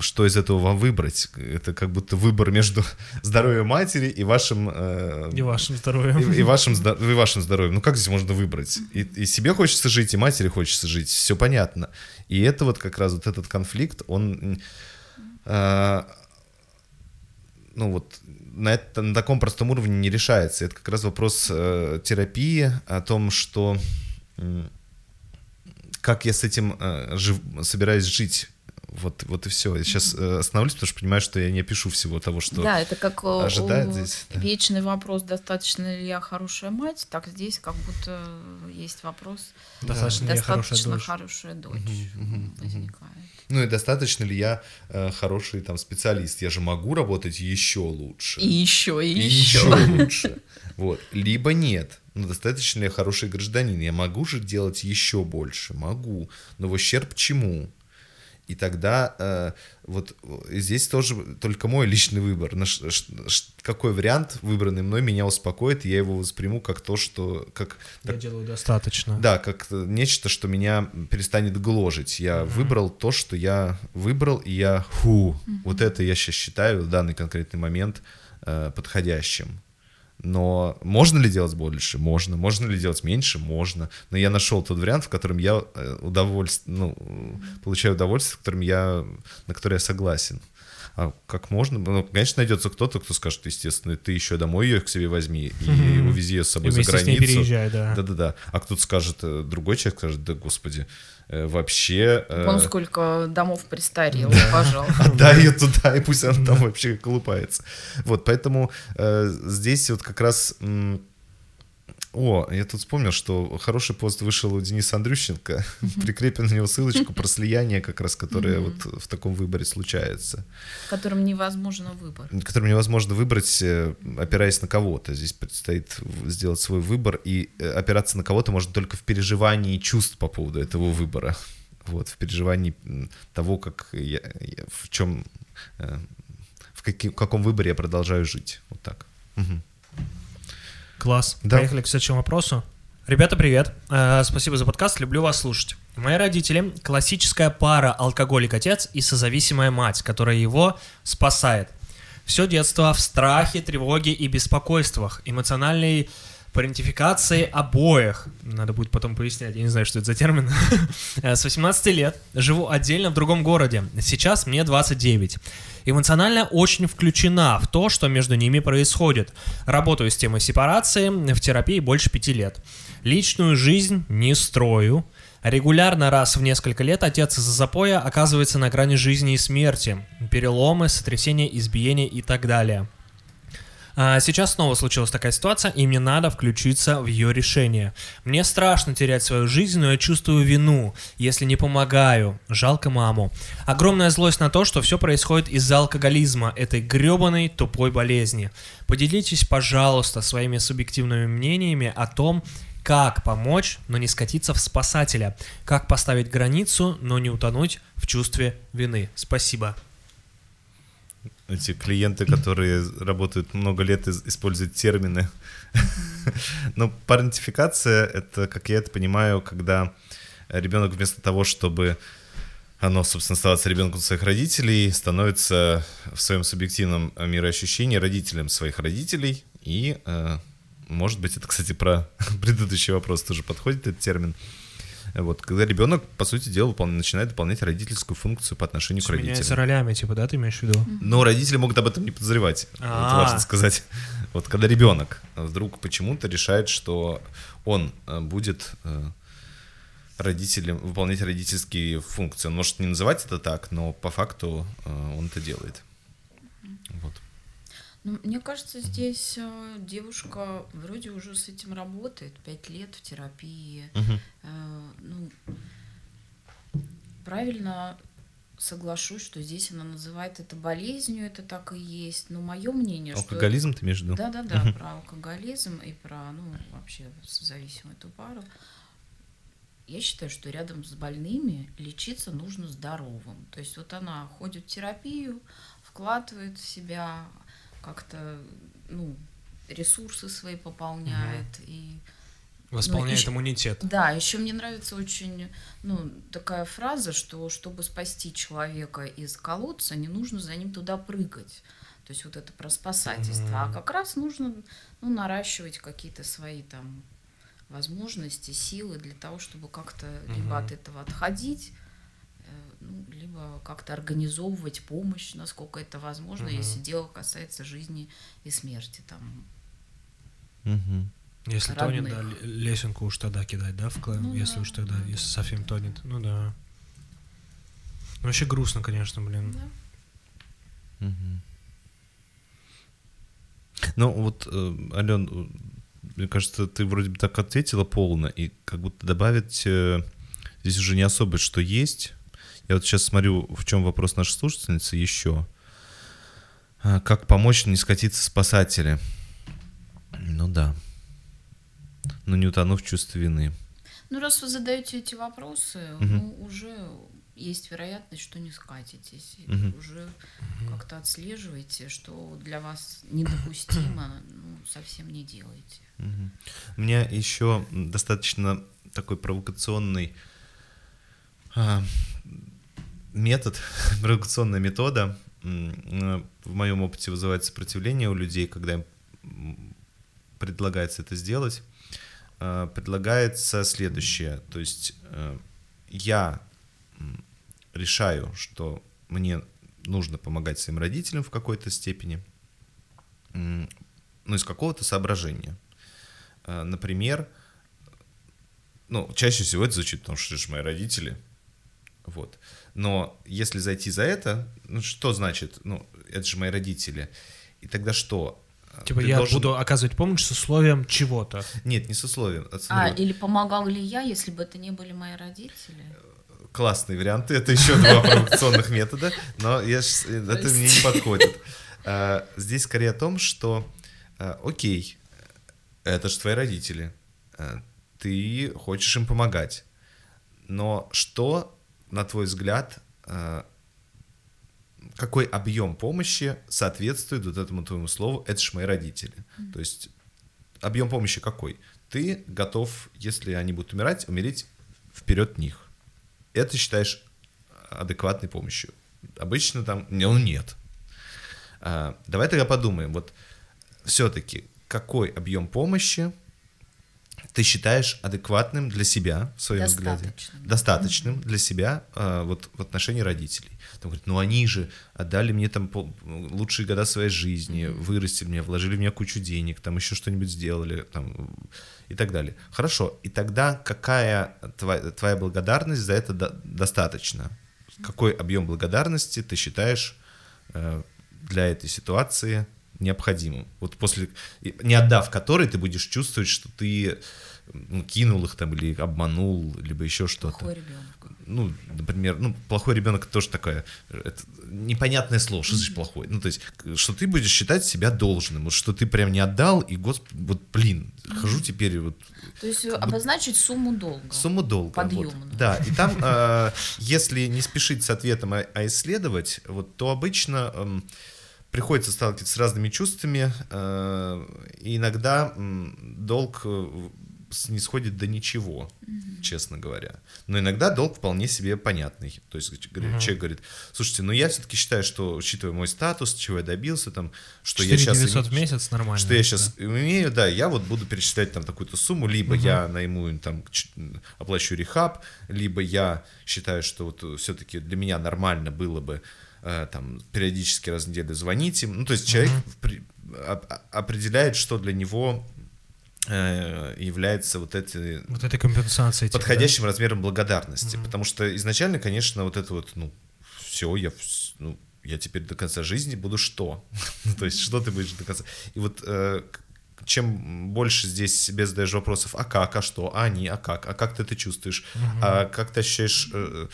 [SPEAKER 1] что из этого вам выбрать. Это как будто выбор между (laughs) здоровьем матери и вашим... э,
[SPEAKER 3] И вашим здоровьем.
[SPEAKER 1] и, и вашим, и вашим здоровьем. Ну как здесь можно выбрать? И, и себе хочется жить, и матери хочется жить. Все понятно. И это вот как раз вот этот конфликт, он... э, ну вот на, это, на таком простом уровне не решается. Это как раз вопрос э, терапии, о том, что м, как я с этим э, жив- собираюсь жить. Вот, вот и все. Я сейчас э, остановлюсь, потому что понимаю, что я не опишу всего того, что...
[SPEAKER 2] Да, это как э,
[SPEAKER 1] ожидает
[SPEAKER 2] у-
[SPEAKER 1] здесь, да.
[SPEAKER 2] вечный вопрос, достаточно ли я хорошая мать, так здесь как будто есть вопрос,
[SPEAKER 3] Достаточно ли я хорошая
[SPEAKER 2] достаточно
[SPEAKER 3] дочь?
[SPEAKER 2] хорошая дочь возникает.
[SPEAKER 1] Ну и достаточно ли я э, хороший там специалист? Я же могу работать еще лучше.
[SPEAKER 2] И еще, и,
[SPEAKER 1] И
[SPEAKER 2] еще.
[SPEAKER 1] еще лучше. Вот. Либо нет. Ну, достаточно ли я хороший гражданин? Я могу же делать еще больше? Могу. Но в ущерб чему? И тогда э, вот э, здесь тоже только мой личный выбор. На ш- ш- ш- какой вариант, выбранный мной, меня успокоит, и я его восприму как то, что... Как,
[SPEAKER 3] Я делаю достаточно.
[SPEAKER 1] да, как э, нечто, что меня перестанет гложить. Я выбрал то, что я выбрал, и я фу. Вот это я сейчас считаю в данный конкретный момент э, подходящим. Но можно ли делать больше? Можно. Можно ли делать меньше? Можно. Но я нашел тот вариант, в котором я э, удовольствие, ну, получаю удовольствие, с которым я, на который я согласен. А как можно? Ну, конечно, найдется кто-то, кто скажет, естественно, ты еще домой ее к себе возьми и увези ее с
[SPEAKER 3] И
[SPEAKER 1] собой за
[SPEAKER 3] вместе с ней
[SPEAKER 1] границу.
[SPEAKER 3] переезжай, да.
[SPEAKER 1] Да-да-да. А кто-то скажет, э, другой человек скажет, да господи, э, вообще... э,
[SPEAKER 2] Вон сколько домов престарел, пожалуйста.
[SPEAKER 1] Отдай ее туда, и пусть она там вообще колупается. Вот, поэтому э, здесь вот как раз... м, О, я тут вспомнил, что хороший пост вышел у Дениса Андрющенко. Прикрепим на него ссылочку про слияние, как раз, которое вот в таком выборе случается.
[SPEAKER 2] Которым невозможно выбор.
[SPEAKER 1] Которым невозможно выбрать, опираясь на кого-то. Здесь предстоит сделать свой выбор, и э, опираться на кого-то можно только в переживании чувств по поводу этого выбора. Вот, в переживании того, как я, я- в чем, э, в каки- в каком выборе я продолжаю жить. Вот так. Мгм.
[SPEAKER 3] Класс.
[SPEAKER 1] Да.
[SPEAKER 3] Поехали к следующему вопросу. Ребята, привет. Э, спасибо за подкаст, люблю вас слушать. Мои родители – классическая пара алкоголик-отец и созависимая мать, которая его спасает. Все детство в страхе, тревоге и беспокойствах, эмоциональной парентификации обоих. Надо будет потом пояснять, я не знаю, что это за термин. (laughs) С 18 лет живу отдельно в другом городе. Сейчас мне 29. Эмоционально очень включена в то, что между ними происходит. Работаю с темой сепарации в терапии больше пяти лет. Личную жизнь не строю. Регулярно раз в несколько лет отец из-за запоя оказывается на грани жизни и смерти. Переломы, сотрясения, избиения и так далее. А сейчас снова случилась такая ситуация, и мне надо включиться в ее решение. Мне страшно терять свою жизнь, но я чувствую вину, если не помогаю. Жалко маму. Огромная злость на то, что все происходит из-за алкоголизма, этой гребаной тупой болезни. Поделитесь, пожалуйста, своими субъективными мнениями о том, как помочь, но не скатиться в спасателя. Как поставить границу, но не утонуть в чувстве вины. Спасибо.
[SPEAKER 1] Эти клиенты, которые работают много лет, используют термины. (laughs) Но парентификация — это, как я это понимаю, когда ребенок вместо того, чтобы оно, собственно, оставаться ребенком своих родителей, становится в своем субъективном мироощущении родителем своих родителей И, э, может быть, это, кстати, про (laughs) предыдущий вопрос тоже подходит этот термин. Вот, когда ребенок, по сути дела, выпол- начинает выполнять родительскую функцию по отношению к
[SPEAKER 3] Меняется
[SPEAKER 1] родителям.
[SPEAKER 3] ролями, типа, да, ты имеешь в виду?
[SPEAKER 1] Но родители могут об этом не подозревать. Это
[SPEAKER 3] А.
[SPEAKER 1] важно сказать. Вот когда ребенок вдруг почему-то решает, что он э, будет э, родителем, выполнять родительские функции. Он может не называть это так, но по факту э, он это делает.
[SPEAKER 2] Ну, мне кажется, здесь э, девушка вроде уже с этим работает, пять лет в терапии. Э, ну, правильно соглашусь, что здесь она называет это болезнью, это так и есть. Но мое мнение, что...
[SPEAKER 1] Алкоголизм ты имеешь в виду?
[SPEAKER 2] Да, да, да, про алкоголизм и про, ну, вообще зависимую эту пару. Я считаю, что рядом с больными лечиться нужно здоровым. То есть вот она ходит в терапию, вкладывает в себя как-то, ну, ресурсы свои пополняет и
[SPEAKER 3] Восполняет
[SPEAKER 2] ещё-
[SPEAKER 3] иммунитет.
[SPEAKER 2] да, еще мне нравится очень, ну, такая фраза, что чтобы спасти человека из колодца, не нужно за ним туда прыгать. То есть вот это про спасательство. А
[SPEAKER 3] Мгм.
[SPEAKER 2] как раз нужно, ну, наращивать какие-то свои там возможности, силы для того, чтобы как-то либо
[SPEAKER 3] Мгм.
[SPEAKER 2] от этого отходить, ну, либо как-то организовывать помощь, насколько это возможно,
[SPEAKER 3] Мгм.
[SPEAKER 2] если дело касается жизни и смерти. Там.
[SPEAKER 1] Мгм.
[SPEAKER 3] Если тонет, да,
[SPEAKER 2] родных.
[SPEAKER 3] лесенку уж тогда кидать, да, в клей?
[SPEAKER 2] Ну
[SPEAKER 3] если
[SPEAKER 2] да,
[SPEAKER 3] уж тогда,
[SPEAKER 2] да,
[SPEAKER 3] если
[SPEAKER 2] да,
[SPEAKER 3] совсем
[SPEAKER 2] да.
[SPEAKER 3] тонет. Ну да. Ну, Вообще грустно, конечно, блин.
[SPEAKER 2] Да.
[SPEAKER 1] Мгм. Ну вот, э, Ален, э, мне кажется, ты вроде бы так ответила полно, и как будто добавить э, здесь уже не особо что есть. Я вот сейчас смотрю, в чем вопрос нашей слушательницы еще. А, Как помочь не скатиться спасатели? Ну да. Но не утонув в чувстве вины.
[SPEAKER 2] Ну, раз вы задаете эти вопросы,
[SPEAKER 1] Мгм.
[SPEAKER 2] ну, уже есть вероятность, что не скатитесь.
[SPEAKER 1] Мгм.
[SPEAKER 2] Уже как-то отслеживаете, что для вас недопустимо, (clears throat) ну, совсем не делайте.
[SPEAKER 1] Мгм. У меня еще достаточно такой провокационный а, метод, (laughs) провокационная метода э, в моем опыте вызывает сопротивление у людей, когда им предлагается это сделать. А, Предлагается следующее, то есть э, я решаю, что мне нужно помогать своим родителям в какой-то степени, ну, из какого-то соображения. Э, Например, ну, чаще всего это звучит, потому что это же мои родители. Вот. Но если зайти за это, ну, что значит, ну, это же мои родители. И тогда что? Э,
[SPEAKER 3] Типа
[SPEAKER 1] Ты
[SPEAKER 3] я
[SPEAKER 1] должен-
[SPEAKER 3] буду оказывать помощь с условием чего-то.
[SPEAKER 1] Нет, не с условием. а
[SPEAKER 2] А, или помогал ли я, если бы это не были мои родители?
[SPEAKER 1] классные варианты. Это еще два (laughs) провокационных метода, но я э, это мне не подходит. (laughs) А, Здесь скорее о том, что, а, окей, это же твои родители, а, ты хочешь им помогать, но что, на твой взгляд, а, какой объем помощи соответствует вот этому твоему слову «это же мои родители»? То есть объем помощи какой? Ты готов, если они будут умирать, умереть вперед них. Это считаешь адекватной помощью. Обычно там, ну нет. А, давай тогда подумаем, вот все-таки какой объем помощи ты считаешь адекватным для себя в своем взгляде?
[SPEAKER 2] Достаточным.
[SPEAKER 1] Достаточным для себя а, вот в отношении родителей. Там говорят, ну они же отдали мне там пол- лучшие года своей жизни, вырастили меня, вложили в меня кучу денег, там еще что-нибудь сделали, там и так далее. Хорошо, и тогда какая твоя, твоя благодарность за это до- достаточно? Какой объем благодарности ты считаешь э, для этой ситуации необходимым? Вот после, не отдав которой, ты будешь чувствовать, что ты ну, кинул их там или обманул, либо еще что-то.
[SPEAKER 2] Плохой ребенок.
[SPEAKER 1] Ну, например, ну, плохой ребенок тоже такое это непонятное слово, что значит плохой? Ну, то есть, что ты будешь считать себя должным, вот что ты прям не отдал, и, господи, вот, блин, хожу теперь вот
[SPEAKER 2] То есть обозначить сумму долга.
[SPEAKER 1] Сумму долга. вот.
[SPEAKER 2] Подъемную.
[SPEAKER 1] Да, и там, (laughs) э, если не спешить с ответом, а, а исследовать, вот, то обычно эм, приходится сталкиваться с разными чувствами, э, и иногда долг э, снисходит до ничего, честно говоря. Но иногда долг вполне себе понятный. То есть человек говорит, слушайте, ну я все-таки считаю, что, учитывая мой статус, чего я добился, там, что я
[SPEAKER 3] 4
[SPEAKER 1] сейчас...
[SPEAKER 3] 900 в месяц нормально.
[SPEAKER 1] Что я
[SPEAKER 3] да.
[SPEAKER 1] сейчас имею, да, я вот буду перечислять там такую-то сумму, либо
[SPEAKER 3] Мгм.
[SPEAKER 1] я найму, там, оплачу рехаб, либо я считаю, что вот все-таки для меня нормально было бы там периодически раз в неделю звонить им. Ну, то есть человек о- определяет, что для него э, является вот эти
[SPEAKER 3] Вот этой компенсации. типа,
[SPEAKER 1] подходящим размером благодарности.
[SPEAKER 3] Мгм.
[SPEAKER 1] Потому что изначально, конечно, вот это вот, ну, все, я, ну, я теперь до конца жизни буду что? (laughs) Ну, То есть, что ты будешь до конца? И вот э, чем больше здесь себе задаешь вопросов, а как, а что, а они, а как, а как ты это чувствуешь, а как ты ощущаешь э,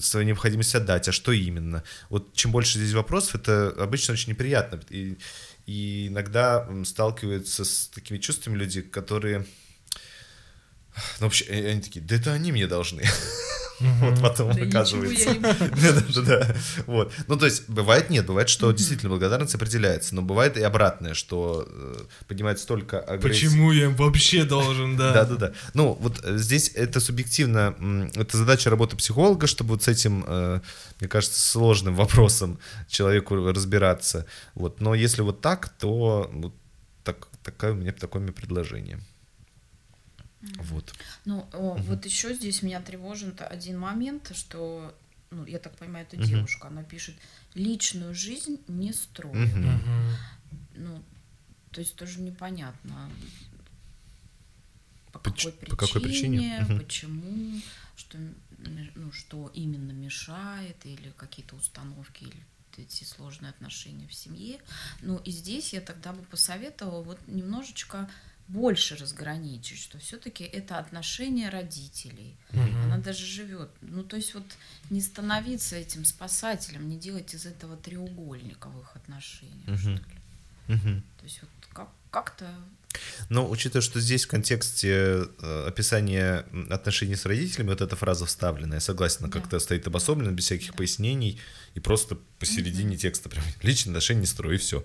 [SPEAKER 1] свою необходимость отдать, а что именно? Вот чем больше здесь вопросов, это обычно очень неприятно. И, и иногда сталкиваются с такими чувствами люди, которые... Ну, вообще, э, они такие, да это они мне должны. (laughs) Вот потом оказывается. (laughs) Да. Вот. Ну, то есть, бывает нет, бывает, что действительно благодарность определяется, но бывает и обратное, что э, поднимается столько агрессии.
[SPEAKER 3] Почему я им вообще должен, да?
[SPEAKER 1] Да, да, да. Ну, вот э, здесь это субъективно, это задача работы психолога, чтобы вот с этим, э, мне кажется, сложным вопросом человеку разбираться. Вот. Но если вот так, то вот так, такое у меня такое у Вот.
[SPEAKER 2] Ну, о, вот еще здесь меня тревожит один момент, что, ну, я так понимаю, это
[SPEAKER 1] Мгм.
[SPEAKER 2] девушка, она пишет, личную жизнь не строю.
[SPEAKER 1] Мгм.
[SPEAKER 2] Ну, то есть тоже непонятно, по
[SPEAKER 1] Поч-
[SPEAKER 2] какой причине,
[SPEAKER 1] по какой причине? Мгм.
[SPEAKER 2] почему, что, ну, что именно мешает, или какие-то установки, или эти сложные отношения в семье. Ну, и здесь я тогда бы посоветовала вот немножечко больше разграничить, что все-таки это отношения родителей.
[SPEAKER 3] Мгм.
[SPEAKER 2] Она даже живет. Ну, то есть вот не становиться этим спасателем, не делать из этого треугольника в их отношениях, ли.
[SPEAKER 1] Мгм.
[SPEAKER 2] То есть вот как- как-то
[SPEAKER 1] Но учитывая, что здесь в контексте э, описания отношений с родителями вот эта фраза вставлена, я согласен, она
[SPEAKER 2] Да.
[SPEAKER 1] как-то стоит обособленно, без всяких
[SPEAKER 2] Да.
[SPEAKER 1] пояснений, и просто посередине текста прям (laughs) личные отношения не строй, и все.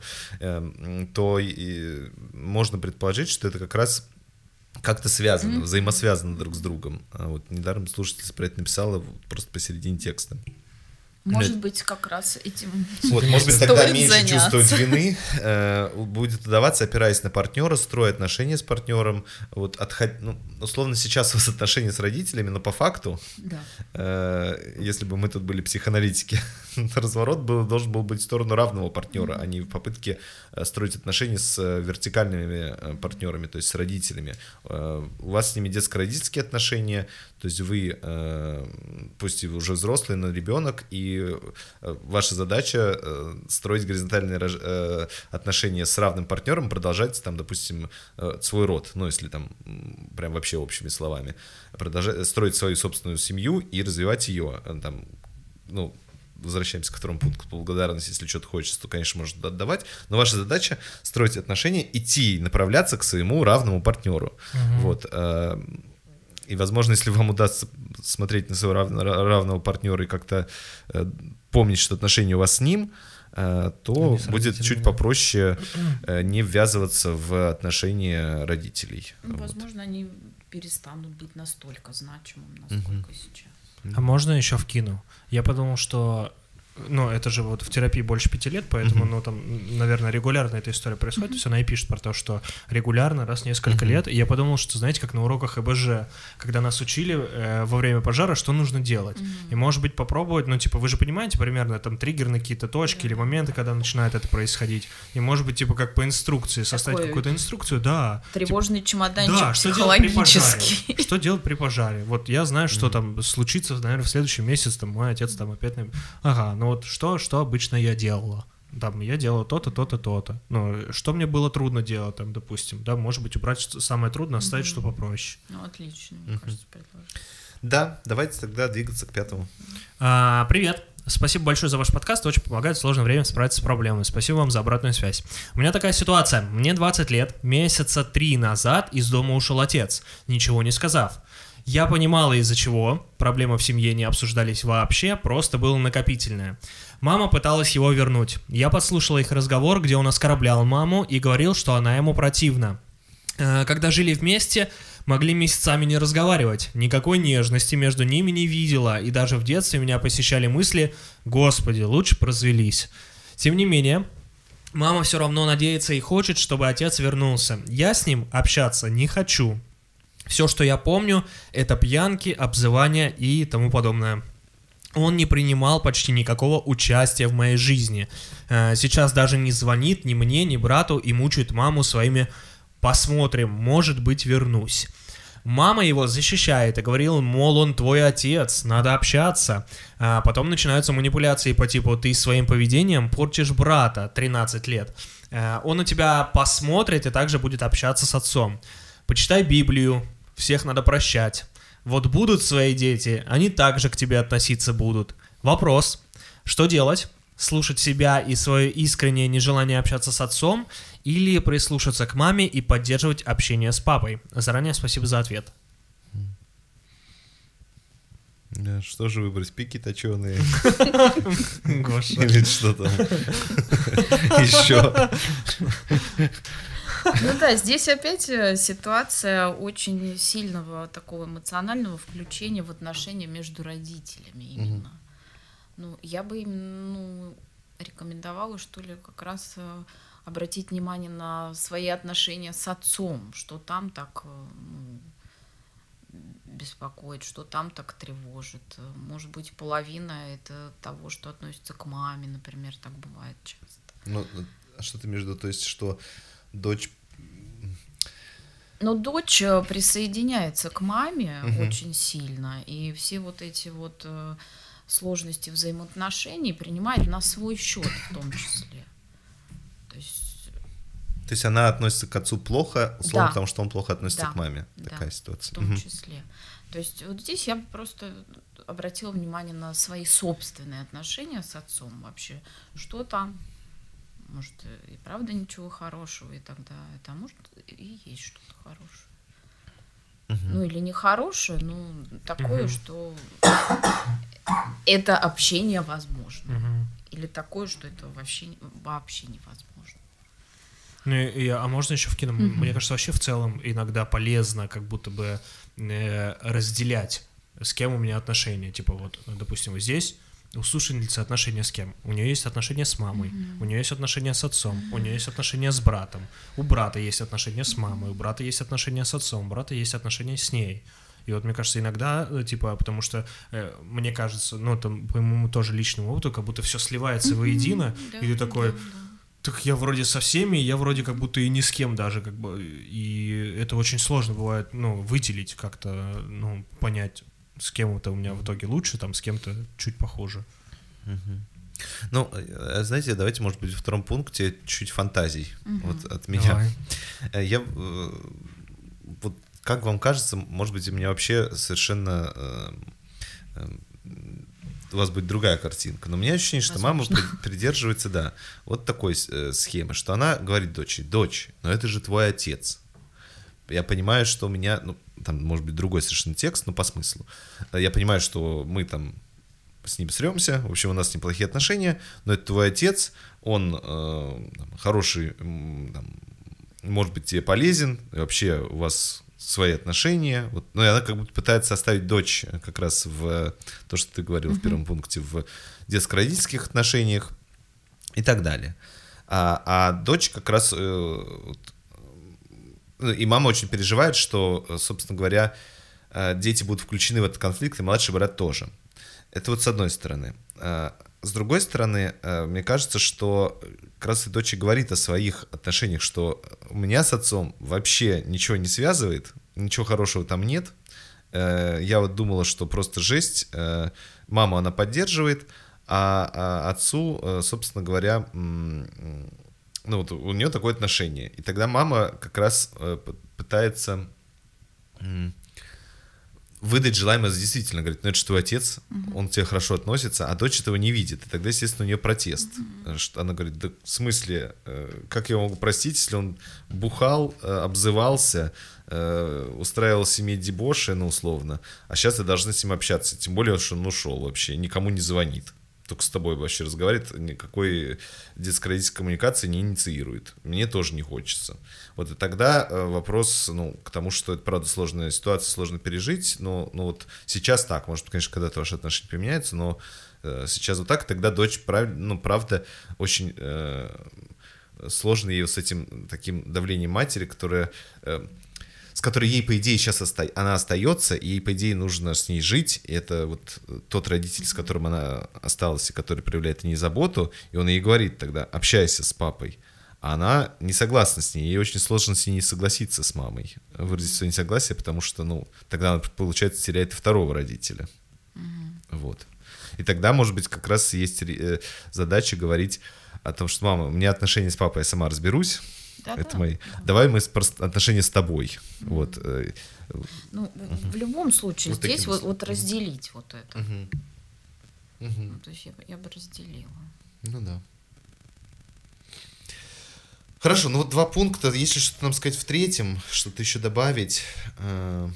[SPEAKER 1] То и можно предположить, что это как раз как-то связано,
[SPEAKER 2] Мгм.
[SPEAKER 1] взаимосвязано друг с другом. А вот недаром слушательница про это написала просто посередине текста.
[SPEAKER 2] Может
[SPEAKER 1] Нет.
[SPEAKER 2] быть, как раз этим
[SPEAKER 1] Вот, (laughs) может быть, тогда меньше
[SPEAKER 2] заняться.
[SPEAKER 1] чувствовать вины э, будет удаваться, опираясь на партнера, строя отношения с партнером. Вот отход... ну, условно, сейчас у вас отношения с родителями, но по факту,
[SPEAKER 2] да.
[SPEAKER 1] э, если бы мы тут были психоаналитики, (laughs) разворот был, должен был быть в сторону равного партнера, а не в попытке э, строить отношения с э, вертикальными э, партнерами, то есть с родителями. Э, у вас с ними детско-родительские отношения, то есть вы, э, пусть и уже взрослый, но ребенок, и э, ваша задача э, строить горизонтальные отношения с равным партнером, продолжать там, допустим, свой род, ну, если там прям вообще общими словами, продолжать, строить свою собственную семью и развивать ее, там, ну, возвращаемся к второму пункту благодарности, если что-то хочется, то, конечно, может отдавать, но ваша задача строить отношения, идти, направляться к своему равному партнеру.
[SPEAKER 3] Мгм.
[SPEAKER 1] Вот. И, возможно, если вам удастся смотреть на своего рав- равного партнера и как-то э, помнить, что отношения у вас с ним, э, то
[SPEAKER 3] с
[SPEAKER 1] будет чуть попроще э, не ввязываться в отношения родителей.
[SPEAKER 2] Ну,
[SPEAKER 1] Вот.
[SPEAKER 2] возможно, они перестанут быть настолько значимым, насколько сейчас.
[SPEAKER 3] А можно еще вкину? Я подумал, что ну, это же вот в терапии больше пяти лет, поэтому,
[SPEAKER 1] Мгм.
[SPEAKER 3] ну, там, наверное, регулярно эта история происходит. То есть она и пишет про то, что регулярно, раз в несколько
[SPEAKER 1] Мгм.
[SPEAKER 3] лет. И я подумал, что, знаете, как на уроках ЭБЖ, когда нас учили э, во время пожара, что нужно делать. И, может быть, попробовать, ну, типа, вы же понимаете примерно там триггерные какие-то точки
[SPEAKER 2] Да.
[SPEAKER 3] или моменты, когда начинает это происходить. И, может быть, типа, как по инструкции, составить
[SPEAKER 2] Такой
[SPEAKER 3] какую-то инструкцию, да.
[SPEAKER 2] Тревожный чемоданчик
[SPEAKER 3] Да, что делать при пожаре? Что делать при пожаре? Вот я знаю, что
[SPEAKER 1] Мгм.
[SPEAKER 3] там случится, наверное, в следующем месяце, там мой отец там опять... на- Ага, ну вот что, что обычно я делала? Там, я делала то-то, то-то, то-то. Ну, что мне было трудно делать, там, допустим, да, может быть, убрать что- самое трудное, оставить
[SPEAKER 2] Мгм.
[SPEAKER 3] что попроще.
[SPEAKER 2] Ну, отлично, мне
[SPEAKER 1] Мгм.
[SPEAKER 2] кажется, предложение.
[SPEAKER 1] Да, давайте тогда двигаться к пятому.
[SPEAKER 3] А, привет! Спасибо большое за ваш подкаст, очень помогает в сложное время справиться с проблемой. Спасибо вам за обратную связь. У меня такая ситуация. Мне 20 лет, месяца три назад из дома ушел отец, ничего не сказав. Я понимала из-за чего, проблемы в семье не обсуждались вообще, просто было накопительное. Мама пыталась его вернуть. Я подслушала их разговор, где он оскорблял маму и говорил, что она ему противна. Э, Когда жили вместе, Могли месяцами не разговаривать, никакой нежности между ними не видела, и даже в детстве меня посещали мысли «Господи, лучше бы развелись». Тем не менее, мама все равно надеется и хочет, чтобы отец вернулся. Я с ним общаться не хочу. Все, что я помню, это пьянки, обзывания и тому подобное. Он не принимал почти никакого участия в моей жизни. Э, Сейчас даже не звонит ни мне, ни брату и мучает маму своими «посмотрим, может быть, вернусь». Мама его защищает и говорила, мол, он твой отец, надо общаться. А потом начинаются манипуляции по типу «ты своим поведением портишь брата 13 лет». Э, Он на тебя посмотрит и также будет общаться с отцом. Почитай Библию, всех надо прощать. Вот будут свои дети, они также к тебе относиться будут. Вопрос, что делать? Слушать себя и свое искреннее нежелание общаться с отцом или прислушаться к маме и поддерживать общение с папой? Заранее спасибо за ответ.
[SPEAKER 1] Да, Что же выбрать? Пики точеные (laughs)
[SPEAKER 3] Гоша.
[SPEAKER 1] или что там? (laughs) Еще.
[SPEAKER 2] Ну да, здесь опять э, ситуация очень сильного такого эмоционального включения в отношения между родителями именно. Ну, я бы им ну, рекомендовала, что ли, как раз э, обратить внимание на свои отношения с отцом, что там так ну, беспокоит, что там так тревожит. Может быть, половина это того, что относится к маме, например, так бывает часто.
[SPEAKER 1] Ну, а что ты между, то есть, что дочь
[SPEAKER 2] Но дочь э, присоединяется к маме
[SPEAKER 1] Мгм.
[SPEAKER 2] очень сильно, и все вот эти вот э, сложности взаимоотношений принимает на свой счет в том числе. То есть,
[SPEAKER 1] То есть она относится к отцу плохо, условно,
[SPEAKER 2] Да.
[SPEAKER 1] потому что он плохо относится
[SPEAKER 2] Да.
[SPEAKER 1] к маме.
[SPEAKER 2] Да.
[SPEAKER 1] Такая
[SPEAKER 2] в
[SPEAKER 1] ситуация.
[SPEAKER 2] том
[SPEAKER 1] Мгм.
[SPEAKER 2] числе. То есть вот здесь я просто обратила внимание на свои собственные отношения с отцом вообще. Что там? Может, и правда ничего хорошего, и тогда это, а может, и есть что-то хорошее.
[SPEAKER 1] Мгм.
[SPEAKER 2] Ну или не хорошее, ну такое,
[SPEAKER 3] Мгм.
[SPEAKER 2] что это общение возможно.
[SPEAKER 3] Мгм.
[SPEAKER 2] Или такое, что это вообще, вообще невозможно.
[SPEAKER 3] Ну, и- а можно еще вкину?
[SPEAKER 2] Мгм.
[SPEAKER 3] Мне кажется, вообще в целом иногда полезно как будто бы э, разделять, с кем у меня отношения. Типа вот, допустим, вот здесь у слушательницы отношения с кем? У нее есть отношения с мамой, у нее есть отношения с отцом, у нее есть отношения с братом, у брата есть отношения с мамой, у брата есть отношения с отцом, у брата есть отношения с ней. И вот мне кажется, иногда, э, типа, потому что э, мне кажется, ну, там, по моему тоже личному опыту, как будто все сливается воедино,
[SPEAKER 2] Да,
[SPEAKER 3] и ты такой,
[SPEAKER 2] да, да.
[SPEAKER 3] так я вроде со всеми, я вроде как будто и ни с кем даже, как бы, и это очень сложно бывает, ну, выделить как-то, ну, понять, с кем это у меня в итоге лучше, там, с кем-то чуть похуже.
[SPEAKER 1] Мгм. Ну, э, знаете, давайте, может быть, во втором пункте чуть фантазий
[SPEAKER 2] Мгм.
[SPEAKER 1] вот от меня.
[SPEAKER 3] Давай.
[SPEAKER 1] Э, Я э, вот как вам кажется, может быть, у меня вообще совершенно э, э, у вас будет другая картинка. Но у меня ощущение, что мама
[SPEAKER 2] Возможно.
[SPEAKER 1] при- придерживается, да, вот такой э, схемы, что она говорит дочери, дочь, но это же твой отец. Я понимаю, что у меня, ну, там, может быть, другой совершенно текст, но по смыслу. Э, Я понимаю, что мы там с ним сремся, в общем, у нас неплохие отношения, но это твой отец, он э, там, хороший, там, может быть, тебе полезен, и вообще у вас свои отношения. Вот. Ну, и она как будто пытается оставить дочь э, как раз в э, то, что ты говорил в первом пункте, в детско-родительских отношениях и так далее. А, а дочь как раз... э, и мама очень переживает, что, э, собственно говоря, э, дети будут включены в этот конфликт, и младший брат тоже. Это вот с одной стороны. А С другой стороны, э, мне кажется, что как раз и дочь говорит о своих отношениях, что у меня с отцом вообще ничего не связывает, ничего хорошего там нет. Э, Я вот думала, что просто жесть. Э, Маму она поддерживает, а а отцу, э, собственно говоря, ну вот у нее такое отношение. И тогда мама как раз э, пытается выдать желаемое действительно. Говорит, ну это же твой отец, он к тебе хорошо относится, а дочь этого не видит. И тогда, естественно, у нее протест. Что она говорит, да в смысле, э, как я могу простить, если он бухал, обзывался, устраивал семье дебоши, ну, условно, а сейчас я должна с ним общаться. Тем более, что он ушел вообще, никому не звонит. Только с тобой вообще разговаривает, никакой детско-родительской коммуникации не инициирует. Мне тоже не хочется. Вот и тогда э, вопрос, ну, к тому, что это, правда, сложная ситуация, сложно пережить, но, ну, вот сейчас так, может, конечно, когда-то ваши отношения поменяются, но э, сейчас вот так, тогда дочь, прав, ну, правда, очень э, сложно ее с этим таким давлением матери, которая... Э, которой ей, по идее, сейчас оста... она остается, и ей, по идее, нужно с ней жить. И это вот тот родитель, с которым она осталась, и который проявляет о ней заботу, и он ей говорит тогда, общайся с папой. А она не согласна с ней, ей очень сложно с ней не согласиться с мамой, выразить свое несогласие, потому что, ну, тогда она, получается, теряет второго родителя. Вот. И тогда, может быть, как раз есть э, задача говорить о том, что, мама, у меня отношения с папой, я сама разберусь,
[SPEAKER 2] Да-да.
[SPEAKER 1] это мои. Давай мы просто отношения с тобой. Вот. э,
[SPEAKER 2] Ну, в- в любом случае,
[SPEAKER 1] Вот
[SPEAKER 2] здесь вот, вот разделить вот это.
[SPEAKER 1] Мгм.
[SPEAKER 2] Ну, то есть я, бы- я бы разделила.
[SPEAKER 1] Ну да. Хорошо, ну вот два пункта. Если что-то нам сказать в третьем, что-то еще добавить. э,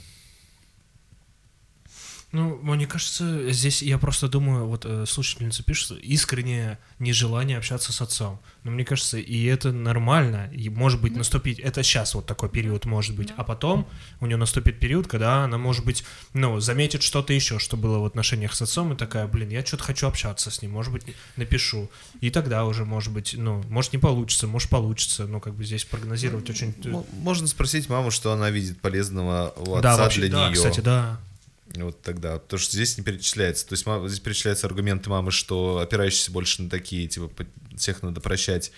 [SPEAKER 3] Ну, мне кажется, здесь я просто думаю, вот э, слушательница пишет, искреннее нежелание общаться с отцом. Но мне кажется, и это нормально. И может быть наступить, это сейчас вот такой период может быть, а потом у нее наступит период, когда она, может быть, ну, заметит что-то еще, что было в отношениях с отцом, и такая, блин, я что-то хочу общаться с ним, может быть, напишу. И тогда уже, может быть, ну, может не получится, может получится, ну, как бы здесь прогнозировать очень... э,
[SPEAKER 1] мо- Можно спросить маму, что она видит полезного у отца
[SPEAKER 3] да, вообще,
[SPEAKER 1] для
[SPEAKER 3] да,
[SPEAKER 1] нее.
[SPEAKER 3] кстати, да.
[SPEAKER 1] Вот тогда. Потому что здесь не перечисляется. То есть здесь перечисляются аргументы мамы, что опирающиеся больше на такие, типа, всех надо прощать.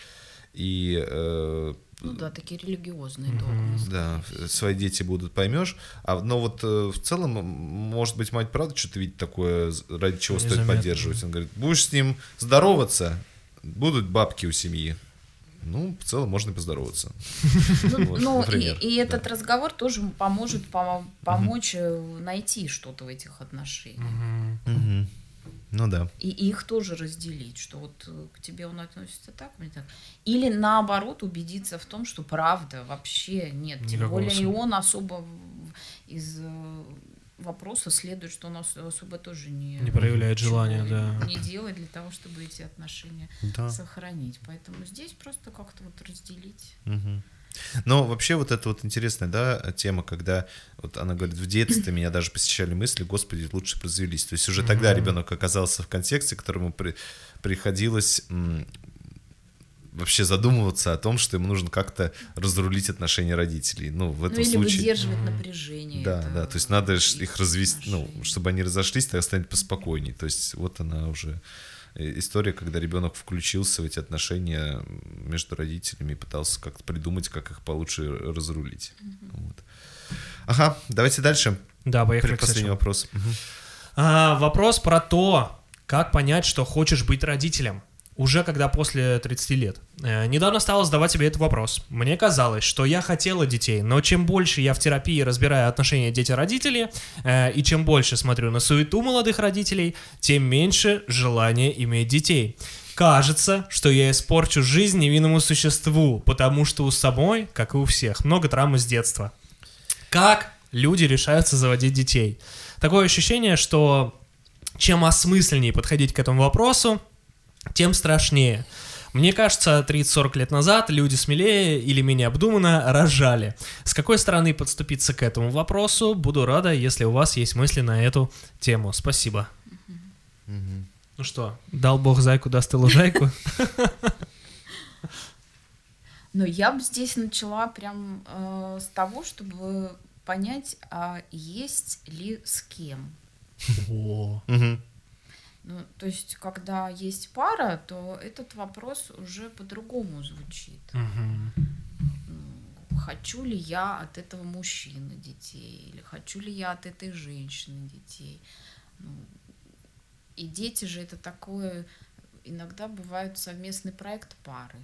[SPEAKER 1] И э,
[SPEAKER 2] Ну да, такие религиозные догмы.
[SPEAKER 1] да, свои дети будут, поймешь. А, но вот э, в целом, может быть, мать правда что-то видит такое, ради чего стоит
[SPEAKER 3] Незаметно.
[SPEAKER 1] поддерживать. Он говорит, будешь с ним здороваться, будут бабки у семьи. Ну, в целом можно и поздороваться.
[SPEAKER 2] Ну,
[SPEAKER 1] Вот,
[SPEAKER 2] ну, и,
[SPEAKER 1] например,
[SPEAKER 2] и
[SPEAKER 1] да.
[SPEAKER 2] этот разговор тоже поможет помо- помочь э, найти что-то в этих отношениях.
[SPEAKER 1] Ну да.
[SPEAKER 2] И их тоже разделить, что вот э, к тебе он относится так, мне так. Или наоборот убедиться в том, что правда вообще нет. Тем
[SPEAKER 3] Никакого
[SPEAKER 2] более и он особо из э, вопроса следует, что он ос- особо тоже не,
[SPEAKER 3] Не проявляет желания, да.
[SPEAKER 2] не делает для того, чтобы эти отношения
[SPEAKER 1] Да.
[SPEAKER 2] сохранить. Поэтому здесь просто как-то вот разделить.
[SPEAKER 1] Мгм. Но вообще вот это вот интересная, да, тема, когда вот она говорит, в детстве меня даже посещали мысли, господи, лучше бы развелись. То есть уже тогда ребенок оказался в контексте, которому при- приходилось вообще задумываться о том, что ему нужно как-то разрулить отношения родителей. Ну, в
[SPEAKER 2] Ну
[SPEAKER 1] этом
[SPEAKER 2] или
[SPEAKER 1] случае...
[SPEAKER 2] выдерживать напряжение.
[SPEAKER 1] Да,
[SPEAKER 2] это
[SPEAKER 1] да, то есть надо их развести, ну, чтобы они разошлись, тогда станет поспокойней. То есть вот она уже э, история, когда ребенок включился в эти отношения между родителями и пытался как-то придумать, как их получше разрулить. Вот. Ага, давайте дальше.
[SPEAKER 3] Да, поехали следующему.
[SPEAKER 1] вопрос. Мгм.
[SPEAKER 3] А, вопрос про то, как понять, что хочешь быть родителем. Уже когда после 30 лет. Э, недавно стала задавать себе этот вопрос. Мне казалось, что я хотела детей, но чем больше я в терапии разбираю отношения дети-родители, э, и чем больше смотрю на суету молодых родителей, тем меньше желания иметь детей. Кажется, что я испорчу жизнь невинному существу, потому что у самой, как и у всех, много травмы с детства. Как люди решаются заводить детей? Такое ощущение, что чем осмысленнее подходить к этому вопросу, тем страшнее. Мне кажется, 30-40 лет назад люди смелее или менее обдуманно рожали. С какой стороны подступиться к этому вопросу? Буду рада, если у вас есть мысли на эту тему. Спасибо. Ну что, дал бог зайку, даст и лужайку?
[SPEAKER 2] Но я бы здесь начала прям э, с того, чтобы понять, а есть ли с кем.
[SPEAKER 3] О.
[SPEAKER 2] Ну, то есть, когда есть пара, то этот вопрос уже по-другому звучит. Ну, Хочу ли я от этого мужчины детей, или хочу ли я от этой женщины детей. Ну, и дети же это такое, иногда бывает совместный проект пары.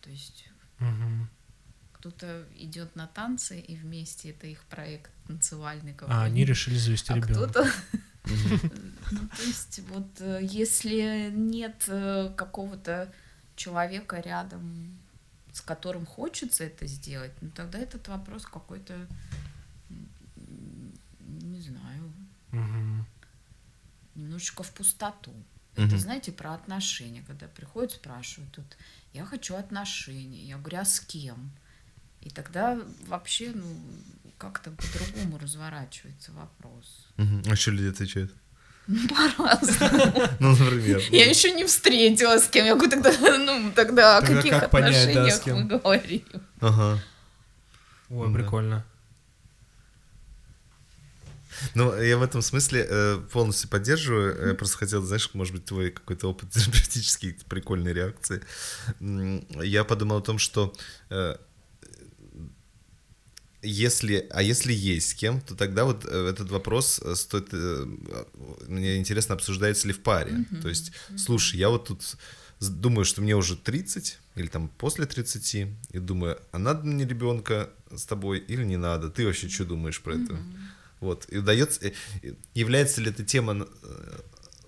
[SPEAKER 2] То есть
[SPEAKER 3] Мгм.
[SPEAKER 2] кто-то идет на танцы, и вместе это их проект танцевальный
[SPEAKER 3] А они решили завести
[SPEAKER 2] а
[SPEAKER 3] ребенка.
[SPEAKER 2] кто-то... Ну, то есть вот э, если нет э, какого-то человека рядом, с которым хочется это сделать, ну тогда этот вопрос какой-то, не знаю,
[SPEAKER 3] Мгм.
[SPEAKER 2] немножечко в пустоту. Это, знаете, про отношения. Когда приходят, спрашивают, тут, я хочу отношения. Я говорю, а с кем? И тогда вообще, ну, как-то по-другому разворачивается вопрос.
[SPEAKER 1] А что люди отвечают?
[SPEAKER 2] Ну, по-разному. (laughs)
[SPEAKER 1] Ну, например.
[SPEAKER 2] Я еще не встретилась с кем. Я говорю, тогда, ну, тогда о каких отношениях мы говорим?
[SPEAKER 1] Ага.
[SPEAKER 3] Ой, прикольно.
[SPEAKER 1] Ну, я в этом смысле э, полностью поддерживаю. Я просто хотел, знаешь, может быть, твой какой-то опыт (laughs) терапевтический, прикольной реакции. Я подумал о том, что э, если, а если есть с кем, то тогда вот э, этот вопрос э, стоит, э, мне интересно, обсуждается ли в паре. То есть, слушай, я вот тут думаю, что мне уже 30 или там после 30, и думаю, а надо мне ребенка с тобой или не надо? Ты вообще что думаешь про это? Вот, и удается, является ли эта тема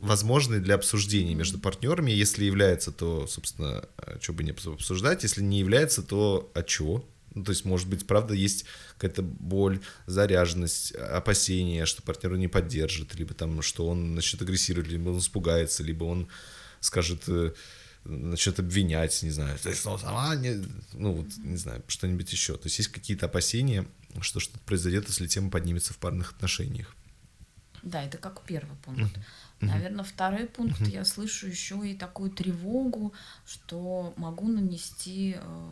[SPEAKER 1] возможной для обсуждения между партнерами? Если является, то, собственно, что бы не обсу- обсуждать. Если не является, то а чё? Ну, то есть, может быть, правда, есть какая-то боль, заряженность, опасение, что партнер не поддержит, либо там, что он начнет агрессировать, либо он испугается, либо он скажет, э, начнет обвинять, не знаю, ты что, сама не... Ну, вот, не знаю, что-нибудь еще. То есть, есть какие-то опасения, что что-то произойдет, если тема поднимется в парных отношениях.
[SPEAKER 2] Да, это как первый пункт. Наверное, второй пункт я слышу еще и такую тревогу, что могу нанести э,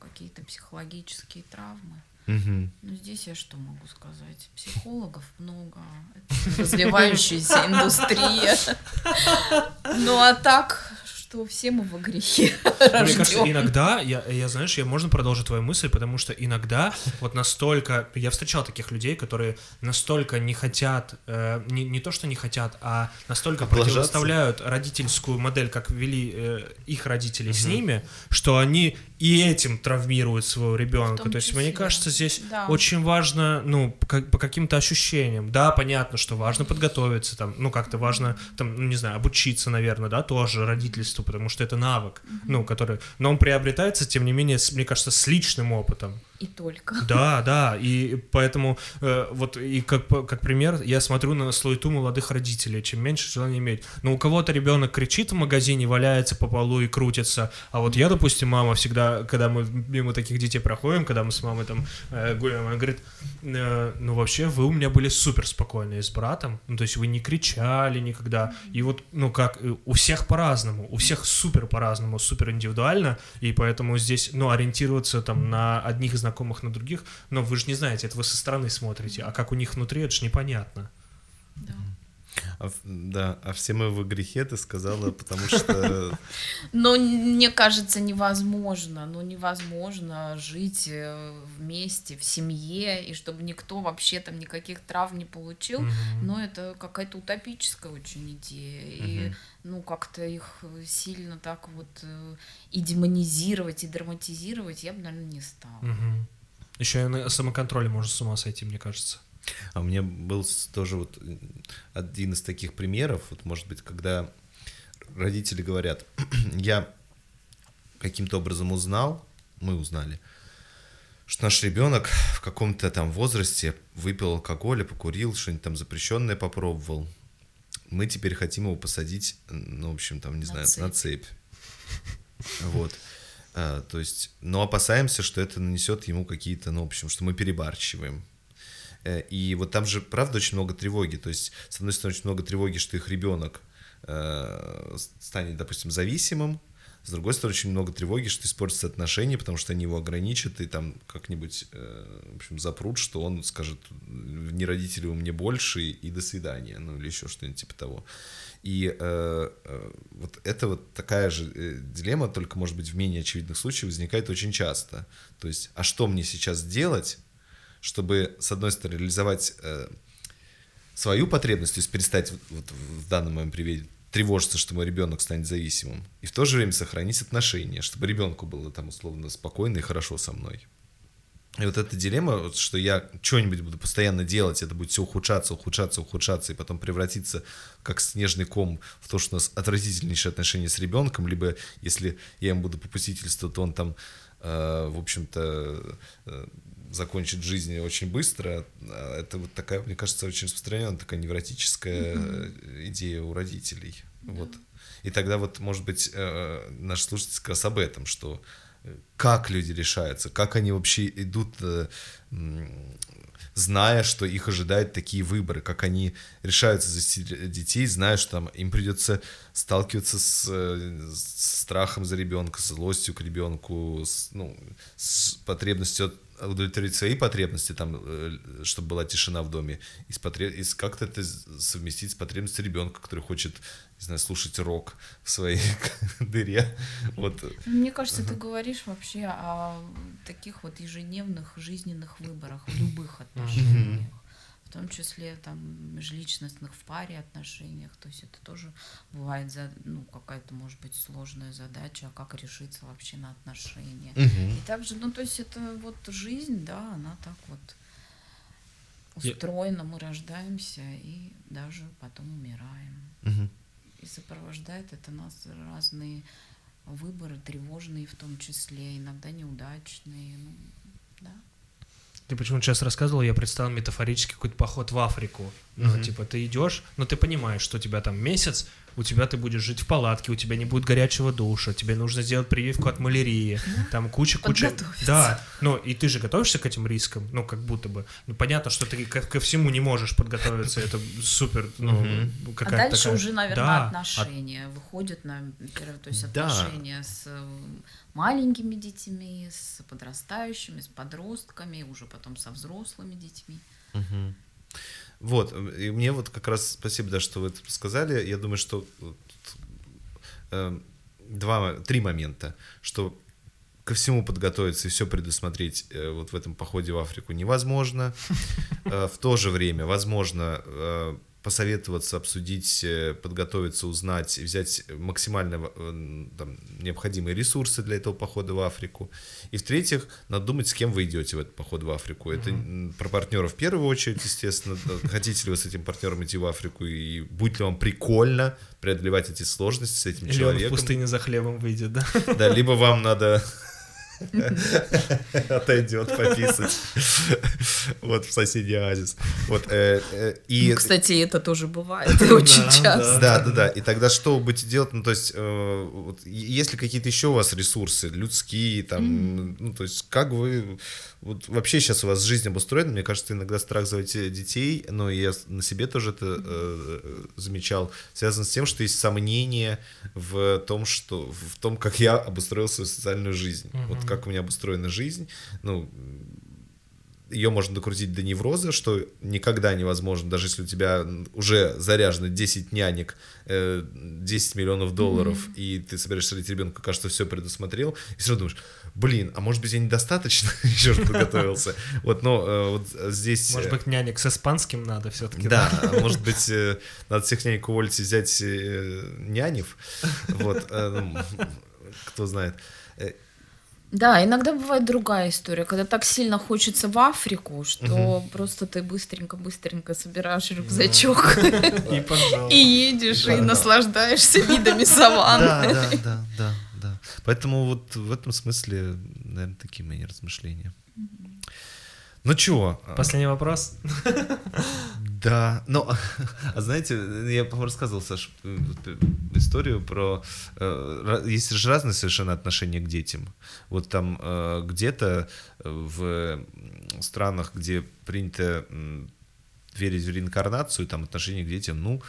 [SPEAKER 2] какие-то психологические травмы. Ну, здесь я что могу сказать? Психологов (laughs) много, это развивающаяся индустрия. (laughs) Ну, а так, что все мы во грехе. (laughs)
[SPEAKER 3] Мне кажется, иногда, я, я, знаешь, я можно продолжить твою мысль, потому что иногда вот настолько, я встречал таких людей, которые настолько не хотят, э, не, не то, что не хотят, а настолько
[SPEAKER 1] Облажаться.
[SPEAKER 3] противоставляют родительскую модель, как вели э, их родители с ними, что они и этим травмируют своего ребенка. То есть, мне кажется, здесь
[SPEAKER 2] Да.
[SPEAKER 3] очень важно, ну, как- по каким-то ощущениям. Да, понятно, что важно подготовиться, там, ну, как-то важно, там, ну, не знаю, обучиться, наверное, да, тоже родительству, потому что это навык, ну, который, но он приобретается, тем не менее, с- мне кажется, с личным опытом.
[SPEAKER 2] И только. (laughs)
[SPEAKER 3] Да, да, и поэтому э, вот и как, как пример я смотрю на слойту молодых родителей, чем меньше желания иметь. Но у кого-то ребенок кричит в магазине, валяется по полу и крутится, а вот я, допустим, мама всегда, когда мы мимо таких детей проходим, когда мы с мамой там э, гуляем, она говорит, э, ну вообще вы у меня были супер спокойные с братом, ну то есть вы не кричали никогда, и вот, ну как, э, у всех по-разному, у всех супер по-разному, супер индивидуально, и поэтому здесь, ну, ориентироваться там на одних знакомых, на других, но вы же не знаете, это вы со стороны смотрите, а как у них внутри, это же непонятно.
[SPEAKER 2] Да.
[SPEAKER 1] А в- да, а все мы во грехе, ты сказала, потому что... (laughs)
[SPEAKER 2] Но мне кажется, невозможно, ну невозможно жить э, вместе, в семье, и чтобы никто вообще там никаких травм не получил. Но это какая-то утопическая очень идея. И ну как-то их сильно так вот э, и демонизировать, и драматизировать я бы, наверное, не стала.
[SPEAKER 3] Еще и на самоконтроле можно с ума сойти, мне кажется.
[SPEAKER 1] А у меня был тоже вот м, один из таких примеров, вот может быть, когда родители говорят, (clears throat) я каким-то образом узнал, мы узнали, что наш ребенок в каком-то там возрасте выпил алкоголя, покурил, что-нибудь там запрещенное попробовал. Мы теперь хотим его посадить, ну, в общем, там, не
[SPEAKER 2] На
[SPEAKER 1] знаю, на цепь. (laughs) Вот. А, то есть, но опасаемся, что это нанесет ему какие-то, ну, в общем, что мы перебарщиваем. Э, И вот там же, правда, очень много тревоги. То есть, с одной стороны, очень много тревоги, что их ребенок э, станет, допустим, зависимым. С другой стороны, очень много тревоги, что испортятся отношения, потому что они его ограничат и там как-нибудь, э, в общем, запрут, что он скажет, не родители вы мне больше, и до свидания, ну или еще что-нибудь типа того. И э, э, вот это вот такая же дилемма, только, может быть, в менее очевидных случаях возникает очень часто. То есть, а что мне сейчас делать, чтобы, с одной стороны, реализовать э, свою потребность, то есть перестать вот, в данном моем приведе тревожиться, что мой ребенок станет зависимым, и в то же время сохранить отношения, чтобы ребенку было там условно спокойно и хорошо со мной. И вот эта дилемма, что я что-нибудь буду постоянно делать, это будет все ухудшаться, ухудшаться, ухудшаться, и потом превратиться как снежный ком в то, что у нас отвратительнейшие отношения с ребенком, либо если я им буду попустительствовать, то он там, э, в общем-то, э, закончит жизнь очень быстро. А Это вот такая, мне кажется, очень распространенная такая невротическая э, идея у родителей. Вот. И тогда вот, может быть, э, наш слушатель как раз об этом, что э, как люди решаются, как они вообще идут, э, зная, что их ожидают такие выборы, как они решаются за детей, зная, что там им придется сталкиваться с, с страхом за ребенка, с злостью к ребенку, с, ну, с потребностью от- удовлетворить свои потребности, там, э, чтобы была тишина в доме, и, с потреб- и как-то это совместить с потребностью ребенка, который хочет, не знаю, слушать рок в своей (laughs) дыре. Вот.
[SPEAKER 2] Мне кажется, ты говоришь вообще о таких вот ежедневных жизненных выборах в любых отношениях. В том числе там межличностных в паре отношениях. То есть это тоже бывает за, ну, какая-то, может быть, сложная задача, а как решиться вообще на отношения.
[SPEAKER 1] Мгм.
[SPEAKER 2] И также, ну, то есть это вот жизнь, да, она так вот устроена, мы рождаемся и даже потом умираем.
[SPEAKER 1] Мгм.
[SPEAKER 2] И сопровождает это нас разные выборы, тревожные в том числе, иногда неудачные. Ну, да.
[SPEAKER 3] Ты почему сейчас рассказывал, я представил метафорически какой-то поход в Африку. Ну,
[SPEAKER 1] Мгм.
[SPEAKER 3] типа, ты идешь, но ты понимаешь, что у тебя там месяц, у тебя ты будешь жить в палатке, у тебя не будет горячего душа, тебе нужно сделать прививку от малярии, там куча-куча... Да, ну и ты же готовишься к этим рискам, ну как будто бы. Ну понятно, что ты ко, ко всему не можешь подготовиться, это супер, ну
[SPEAKER 1] Мгм.
[SPEAKER 2] А
[SPEAKER 3] какая-то
[SPEAKER 2] дальше
[SPEAKER 3] такая-
[SPEAKER 2] уже, наверное,
[SPEAKER 3] Да,
[SPEAKER 2] отношения выходят на первое, то есть
[SPEAKER 1] Да.
[SPEAKER 2] отношения с э, маленькими детьми, с подрастающими, с подростками, уже потом со взрослыми детьми.
[SPEAKER 1] Мгм. Вот, и мне вот как раз спасибо, да, что вы это сказали. Я думаю, что э, два, три момента, что ко всему подготовиться и все предусмотреть э, вот в этом походе в Африку невозможно. Э, В то же время возможно э, посоветоваться, обсудить, э, подготовиться, узнать, взять максимально э, там, необходимые ресурсы для этого похода в Африку. И в-третьих, надо думать, с кем вы идете в этот поход в Африку. Это м, про партнера в первую очередь, естественно. Хотите ли вы с этим партнером идти в Африку, и будет ли вам прикольно преодолевать эти сложности с этим
[SPEAKER 3] Или он в
[SPEAKER 1] человеком.
[SPEAKER 3] пустыне за хлебом выйдет, да?
[SPEAKER 1] Да, либо вам надо (laughs) отойдет пописать вот в соседний оазис. Вот, э, э, и
[SPEAKER 2] Ну, кстати, это тоже бывает очень часто.
[SPEAKER 1] да, да, да. И тогда что будете делать? Ну, то есть, э, вот, есть ли какие-то еще у вас ресурсы людские, там, ну, то есть, как вы, вот вообще сейчас у вас жизнь обустроена, мне кажется, иногда страх заводить детей, но я на себе тоже это э, э, замечал, связан с тем, что есть сомнение в том, что, в том, как я обустроил свою социальную жизнь. Вот как у меня обустроена жизнь, ну, ее можно докрутить до невроза, что никогда невозможно, даже если у тебя уже заряжено 10 нянек, э, 10 миллионов долларов, и ты собираешься родить ребенка, кажется, все предусмотрел, и все равно думаешь, блин, а может быть я недостаточно (laughs) еще подготовился. Вот, но э, вот здесь...
[SPEAKER 3] Может
[SPEAKER 1] э,
[SPEAKER 3] быть, нянек с испанским надо все-таки.
[SPEAKER 1] да, а может быть, э, надо всех нянек уволить и взять нянев. Вот, ну, кто знает.
[SPEAKER 2] Да, иногда бывает другая история, когда так сильно хочется в Африку, что просто ты быстренько-быстренько собираешь рюкзачок
[SPEAKER 3] И (laughs)
[SPEAKER 2] едешь, и наслаждаешься видами саванны.
[SPEAKER 1] Да, да, да. Поэтому вот в этом смысле, наверное, такие мои размышления. Ну чего? а,
[SPEAKER 3] Последний вопрос.
[SPEAKER 1] Да, ну, (laughs) а знаете, я, по-моему, рассказывал, Саш, э, историю про... э, Есть же разные совершенно отношения к детям. Вот там э, где-то в странах, где принято верить в реинкарнацию, там отношение к детям, ну,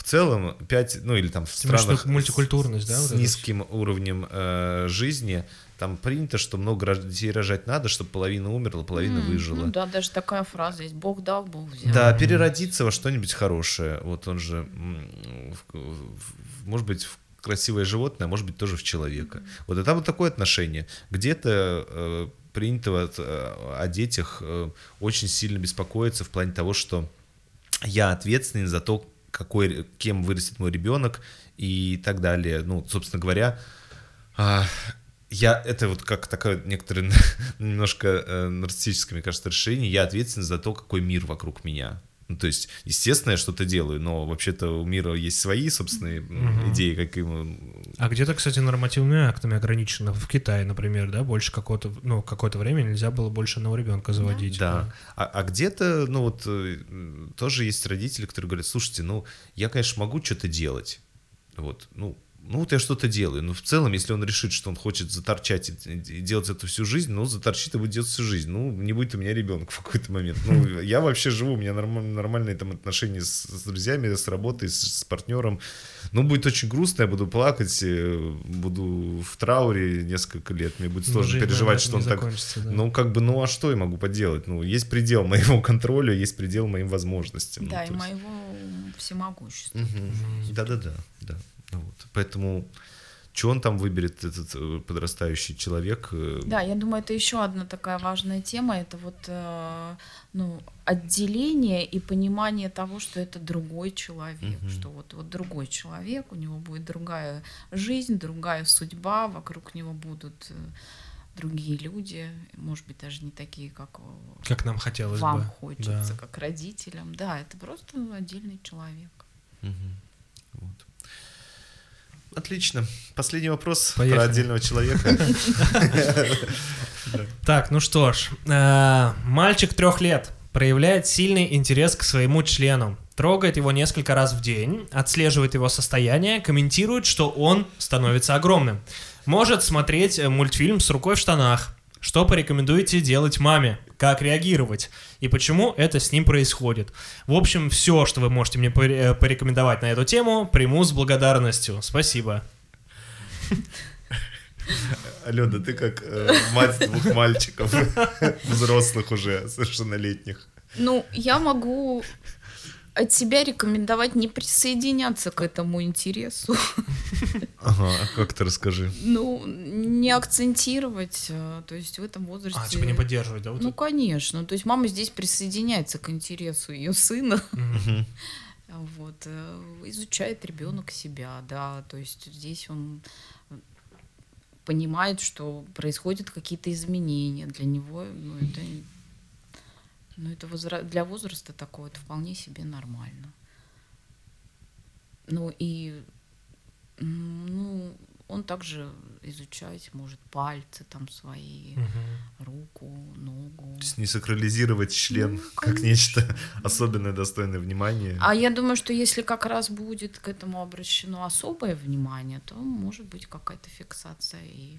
[SPEAKER 1] в целом, 5, ну или там в
[SPEAKER 3] Ты виду
[SPEAKER 1] странах
[SPEAKER 3] мультикультурность, да,
[SPEAKER 1] с
[SPEAKER 3] вот это
[SPEAKER 1] низким уровнем э, жизни, там принято, что много детей рожать надо, чтобы половина умерла, половина
[SPEAKER 2] М,
[SPEAKER 1] выжила.
[SPEAKER 2] Ну да, даже такая фраза есть. Бог дал, Бог взял.
[SPEAKER 1] Да, переродиться во что-нибудь хорошее. Вот он же, м, в- в- может быть, в красивое животное, а может быть, тоже в человека. Вот это вот такое отношение. Где-то э, принято вот, э, о детях э, очень сильно беспокоиться в плане того, что я ответственен за то, какой, кем вырастет мой ребенок и так далее. Ну, собственно говоря, а, я это вот как такое некоторое (laughs) немножко э, нарциссическое, мне кажется, решение. Я ответственен за то, какой мир вокруг меня. Ну, то есть, естественно, я что-то делаю, но вообще-то у мира есть свои собственные м, идеи, как ему.
[SPEAKER 3] А где-то, кстати, нормативными актами ограничено. В Китае, например, да, больше какого-то, ну, какое-то время нельзя было больше одного ребенка заводить.
[SPEAKER 1] Да. А, а где-то, ну вот, э, тоже есть родители, которые говорят, слушайте, ну, я, конечно, могу что-то делать, Вот, ну, ну вот я что-то делаю. Но в целом, если он решит, что он хочет заторчать и, и делать это всю жизнь, ну, заторчит и будет делать всю жизнь. Ну, не будет у меня ребенка в какой-то момент. Ну, (laughs) я вообще живу, у меня норм- нормальные там отношения с, с друзьями, с работой, с, с партнером. Ну, будет очень грустно, я буду плакать, э, буду в трауре несколько лет, мне будет
[SPEAKER 3] Но
[SPEAKER 1] сложно
[SPEAKER 3] жизнь,
[SPEAKER 1] переживать, что он так...
[SPEAKER 3] да.
[SPEAKER 1] Ну, как бы, ну, а что я могу поделать? Ну, есть предел моему (laughs) контролю, есть предел моим возможностям. Ну,
[SPEAKER 2] Да,
[SPEAKER 1] то
[SPEAKER 2] и
[SPEAKER 1] есть-
[SPEAKER 2] моего всемогущества.
[SPEAKER 1] Да-да-да, да. Вот. Поэтому, что он там выберет, этот э, подрастающий человек? э,
[SPEAKER 2] Да, я думаю, это еще одна такая важная тема. Это вот э, ну, отделение и понимание того, что это другой человек,
[SPEAKER 1] Мгм.
[SPEAKER 2] что вот, вот другой человек, у него будет другая жизнь, другая судьба, вокруг него будут другие люди, может быть, даже не такие, как
[SPEAKER 3] Как нам хотелось
[SPEAKER 2] вам
[SPEAKER 3] бы.
[SPEAKER 2] хочется,
[SPEAKER 3] Да.
[SPEAKER 2] как родителям. Да, это просто отдельный человек.
[SPEAKER 1] Мгм. Отлично. Последний вопрос
[SPEAKER 3] Поехали.
[SPEAKER 1] про отдельного человека. (laughs)
[SPEAKER 3] Так, ну что ж, э, мальчик трех лет проявляет сильный интерес к своему члену, трогает его несколько раз в день, отслеживает его состояние, комментирует, что он становится огромным. Может смотреть э, мультфильм с рукой в штанах. Что порекомендуете делать маме? Как реагировать? И почему это с ним происходит? В общем, все, что вы можете мне э, порекомендовать на эту тему, приму с благодарностью. Спасибо.
[SPEAKER 1] Алена, ты как э, мать двух мальчиков, (laughs) взрослых уже, совершеннолетних.
[SPEAKER 2] Ну, я могу от себя рекомендовать не присоединяться к этому интересу. (laughs)
[SPEAKER 1] Ага, а как ты расскажи?
[SPEAKER 2] Ну, не акцентировать, э, то есть в этом возрасте...
[SPEAKER 3] А, типа не поддерживать, да? вот
[SPEAKER 2] Ну,
[SPEAKER 3] это?
[SPEAKER 2] конечно. То есть мама здесь присоединяется к интересу ее сына.
[SPEAKER 3] Мгм.
[SPEAKER 2] Вот. э, Изучает ребенок себя, да. То есть здесь он понимает, что происходят какие-то изменения. Для него ну, это, ну, это возра- для возраста такого это вполне себе нормально. Ну и ну, он также изучать может пальцы там свои,
[SPEAKER 3] Мгм.
[SPEAKER 2] руку, ногу.
[SPEAKER 1] То есть не сакрализировать член
[SPEAKER 2] Ну,
[SPEAKER 1] как нечто особенное, достойное внимания.
[SPEAKER 2] А я думаю, что если как раз будет к этому обращено особое внимание, то может быть какая-то фиксация и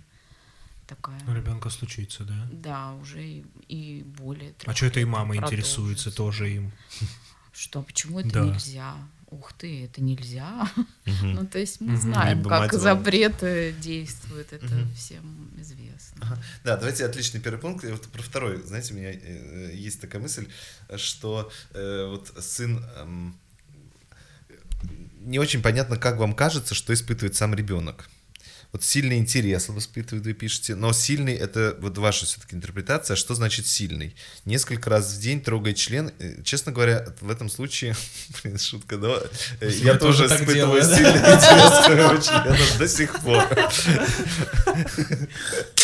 [SPEAKER 2] такая.
[SPEAKER 3] У ребенка случится, да?
[SPEAKER 2] Да, уже и, и более.
[SPEAKER 3] А что это и мама интересуется тоже им?
[SPEAKER 2] Что, почему это
[SPEAKER 3] Да.
[SPEAKER 2] нельзя? Ух ты, это нельзя.
[SPEAKER 1] Мгм.
[SPEAKER 2] Ну, то есть мы знаем,
[SPEAKER 1] Либо
[SPEAKER 2] как запреты действуют, это
[SPEAKER 1] Мгм.
[SPEAKER 2] всем известно.
[SPEAKER 1] Ага. Да, давайте отличный первый пункт. И Вот про второй, знаете, у меня э, есть такая мысль, что э, вот сын эм, не очень понятно, как вам кажется, что испытывает сам ребенок. Вот сильный интерес он испытывает, вы пишете, но сильный это вот ваша все-таки интерпретация. Что значит сильный? Несколько раз в день трогает член. Э, Честно говоря, в этом случае, (laughs) блин, шутка, да, э, я тоже испытываю сильный интерес члену до сих пор. (laughs)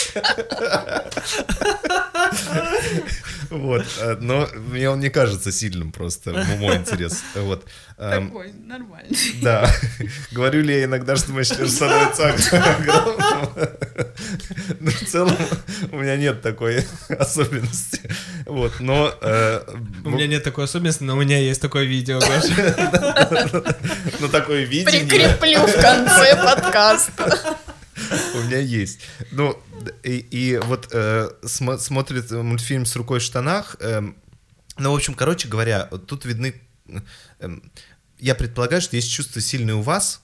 [SPEAKER 1] Вот, э, но мне он не кажется сильным просто, ну, мой интерес. Вот. Эм,
[SPEAKER 2] Такой, нормальный.
[SPEAKER 1] Да. Говорю ли я иногда, что мой член становится? Но в целом у меня нет такой особенности. Вот, но... э,
[SPEAKER 3] У меня нет такой особенности, но у меня есть такое видео, Гоша. (laughs)
[SPEAKER 1] Ну, такое видение
[SPEAKER 2] Прикреплю в конце подкаста.
[SPEAKER 1] У меня есть. Ну, и, вот э, смо- смотрит мультфильм с рукой в штанах. эм, ну, в общем, короче говоря, тут видны... эм, я предполагаю, что есть чувства сильные у вас,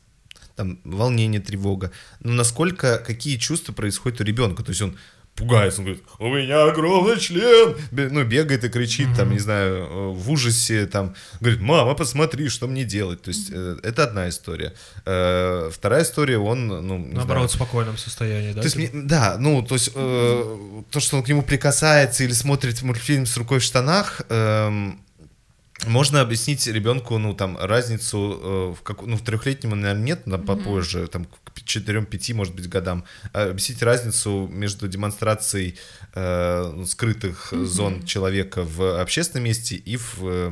[SPEAKER 1] там, волнение, тревога, но насколько, какие чувства происходят у ребенка? То есть он пугается, он говорит, у меня огромный член, ну, бегает и кричит, там, не знаю, э, в ужасе, там, говорит, мама, посмотри, что мне делать. То есть э, это одна история. Э, вторая история, он, ну,
[SPEAKER 3] Наоборот, в спокойном состоянии, да?
[SPEAKER 1] то есть, мне- да, ну, то есть, э, то, что он к нему прикасается или смотрит мультфильм с рукой в штанах, эм, можно объяснить ребенку, ну, там, разницу, э, в как, ну, в трехлетнем, наверное, нет, но попозже, там, к 4-5, может быть, годам, а объяснить разницу между демонстрацией э, скрытых зон человека в общественном месте и в э,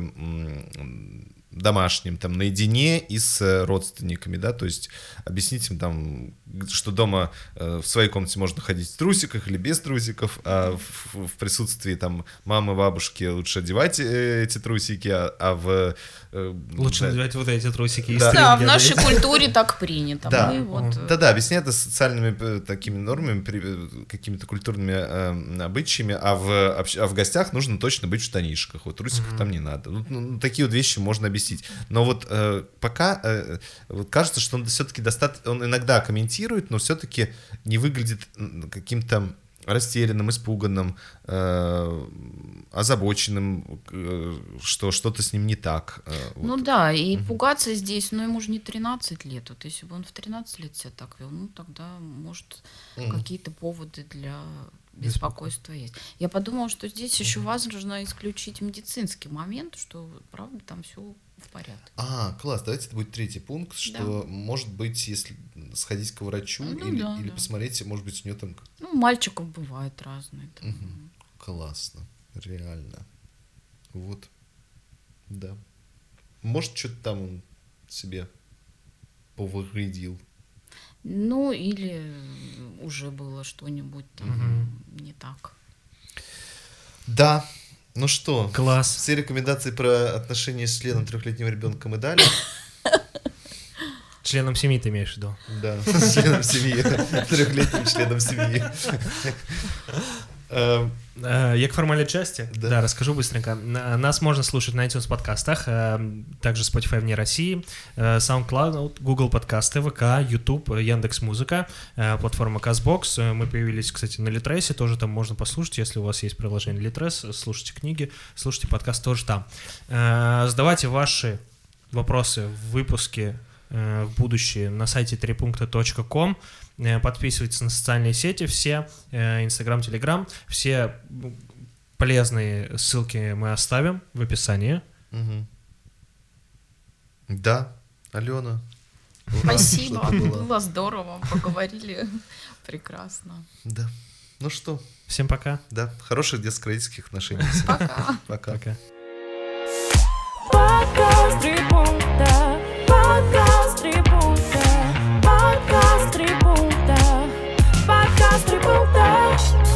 [SPEAKER 1] м, домашнем, там, наедине и с э, родственниками, да, то есть объяснить им там, что дома э, в своей комнате можно ходить в трусиках или без трусиков, а в, в присутствии там мамы, бабушки лучше одевать э, эти трусики, а, а в... э,
[SPEAKER 3] Лучше
[SPEAKER 1] да,
[SPEAKER 3] надевать вот эти трусики и
[SPEAKER 1] Да.
[SPEAKER 2] Да, в нашей культуре так принято.
[SPEAKER 1] Да.
[SPEAKER 2] Вот, э,
[SPEAKER 1] Да-да, объясняет это социальными э, такими нормами, э, какими-то культурными э, обычаями, а в, а в гостях нужно точно быть в штанишках, вот трусиков там не надо. Ну, ну, такие вот вещи можно объяснить. Но вот э, пока э, вот кажется, что он все-таки достаточно, он иногда комментирует, но все-таки не выглядит каким-то растерянным, испуганным, э, озабоченным, э, что что-то с ним не так. э,
[SPEAKER 2] Ну
[SPEAKER 1] вот.
[SPEAKER 2] да, и пугаться здесь, ну ему же не 13 лет. Вот если бы он в 13 лет себя так вел, ну тогда, может, какие-то поводы для беспокойства есть. Я подумала, что здесь еще важно исключить медицинский момент, что, правда, там все в порядке.
[SPEAKER 1] А, класс, давайте это будет третий пункт, что может быть, если сходить к врачу
[SPEAKER 2] Ну
[SPEAKER 1] или,
[SPEAKER 2] да,
[SPEAKER 1] или
[SPEAKER 2] да.
[SPEAKER 1] посмотреть, может быть, у нее там
[SPEAKER 2] Ну, мальчиков бывает разные. там.
[SPEAKER 1] Мгм. классно, реально. Вот. Да. Может, что-то там он себе повредил.
[SPEAKER 2] Ну, или уже было что-нибудь там не так.
[SPEAKER 1] Да. Ну что,
[SPEAKER 3] Класс.
[SPEAKER 1] все рекомендации про отношения с членом трехлетнего ребенка мы дали.
[SPEAKER 3] Членом семьи ты имеешь в виду?
[SPEAKER 1] Да, с членом семьи, трехлетним членом семьи. Эм,
[SPEAKER 3] э, Як к формальной части.
[SPEAKER 1] Да.
[SPEAKER 3] да, расскажу быстренько. Нас можно слушать на iTunes подкастах, эм, также Spotify вне России, э, SoundCloud, Google подкасты, ВК, YouTube, Яндекс Музыка, э, платформа Casbox. Мы появились, кстати, на Литресе, тоже там можно послушать, если у вас есть приложение Литрес, слушайте книги, слушайте подкаст тоже там. Сдавайте ваши вопросы в выпуске в будущее на сайте 3.com. Э, подписывайтесь на социальные сети все, э, Инстаграм, Телеграм, все полезные ссылки мы оставим в описании.
[SPEAKER 1] Угу. Да, Алена. Ура,
[SPEAKER 2] Спасибо, было здорово, поговорили (laughs) прекрасно.
[SPEAKER 1] Да. Ну что?
[SPEAKER 3] Всем пока.
[SPEAKER 1] Да, хороших детско-родительских отношений. (laughs)
[SPEAKER 2] Пока.
[SPEAKER 1] Пока.
[SPEAKER 3] Пока. Подкаст Подкаст Podcast.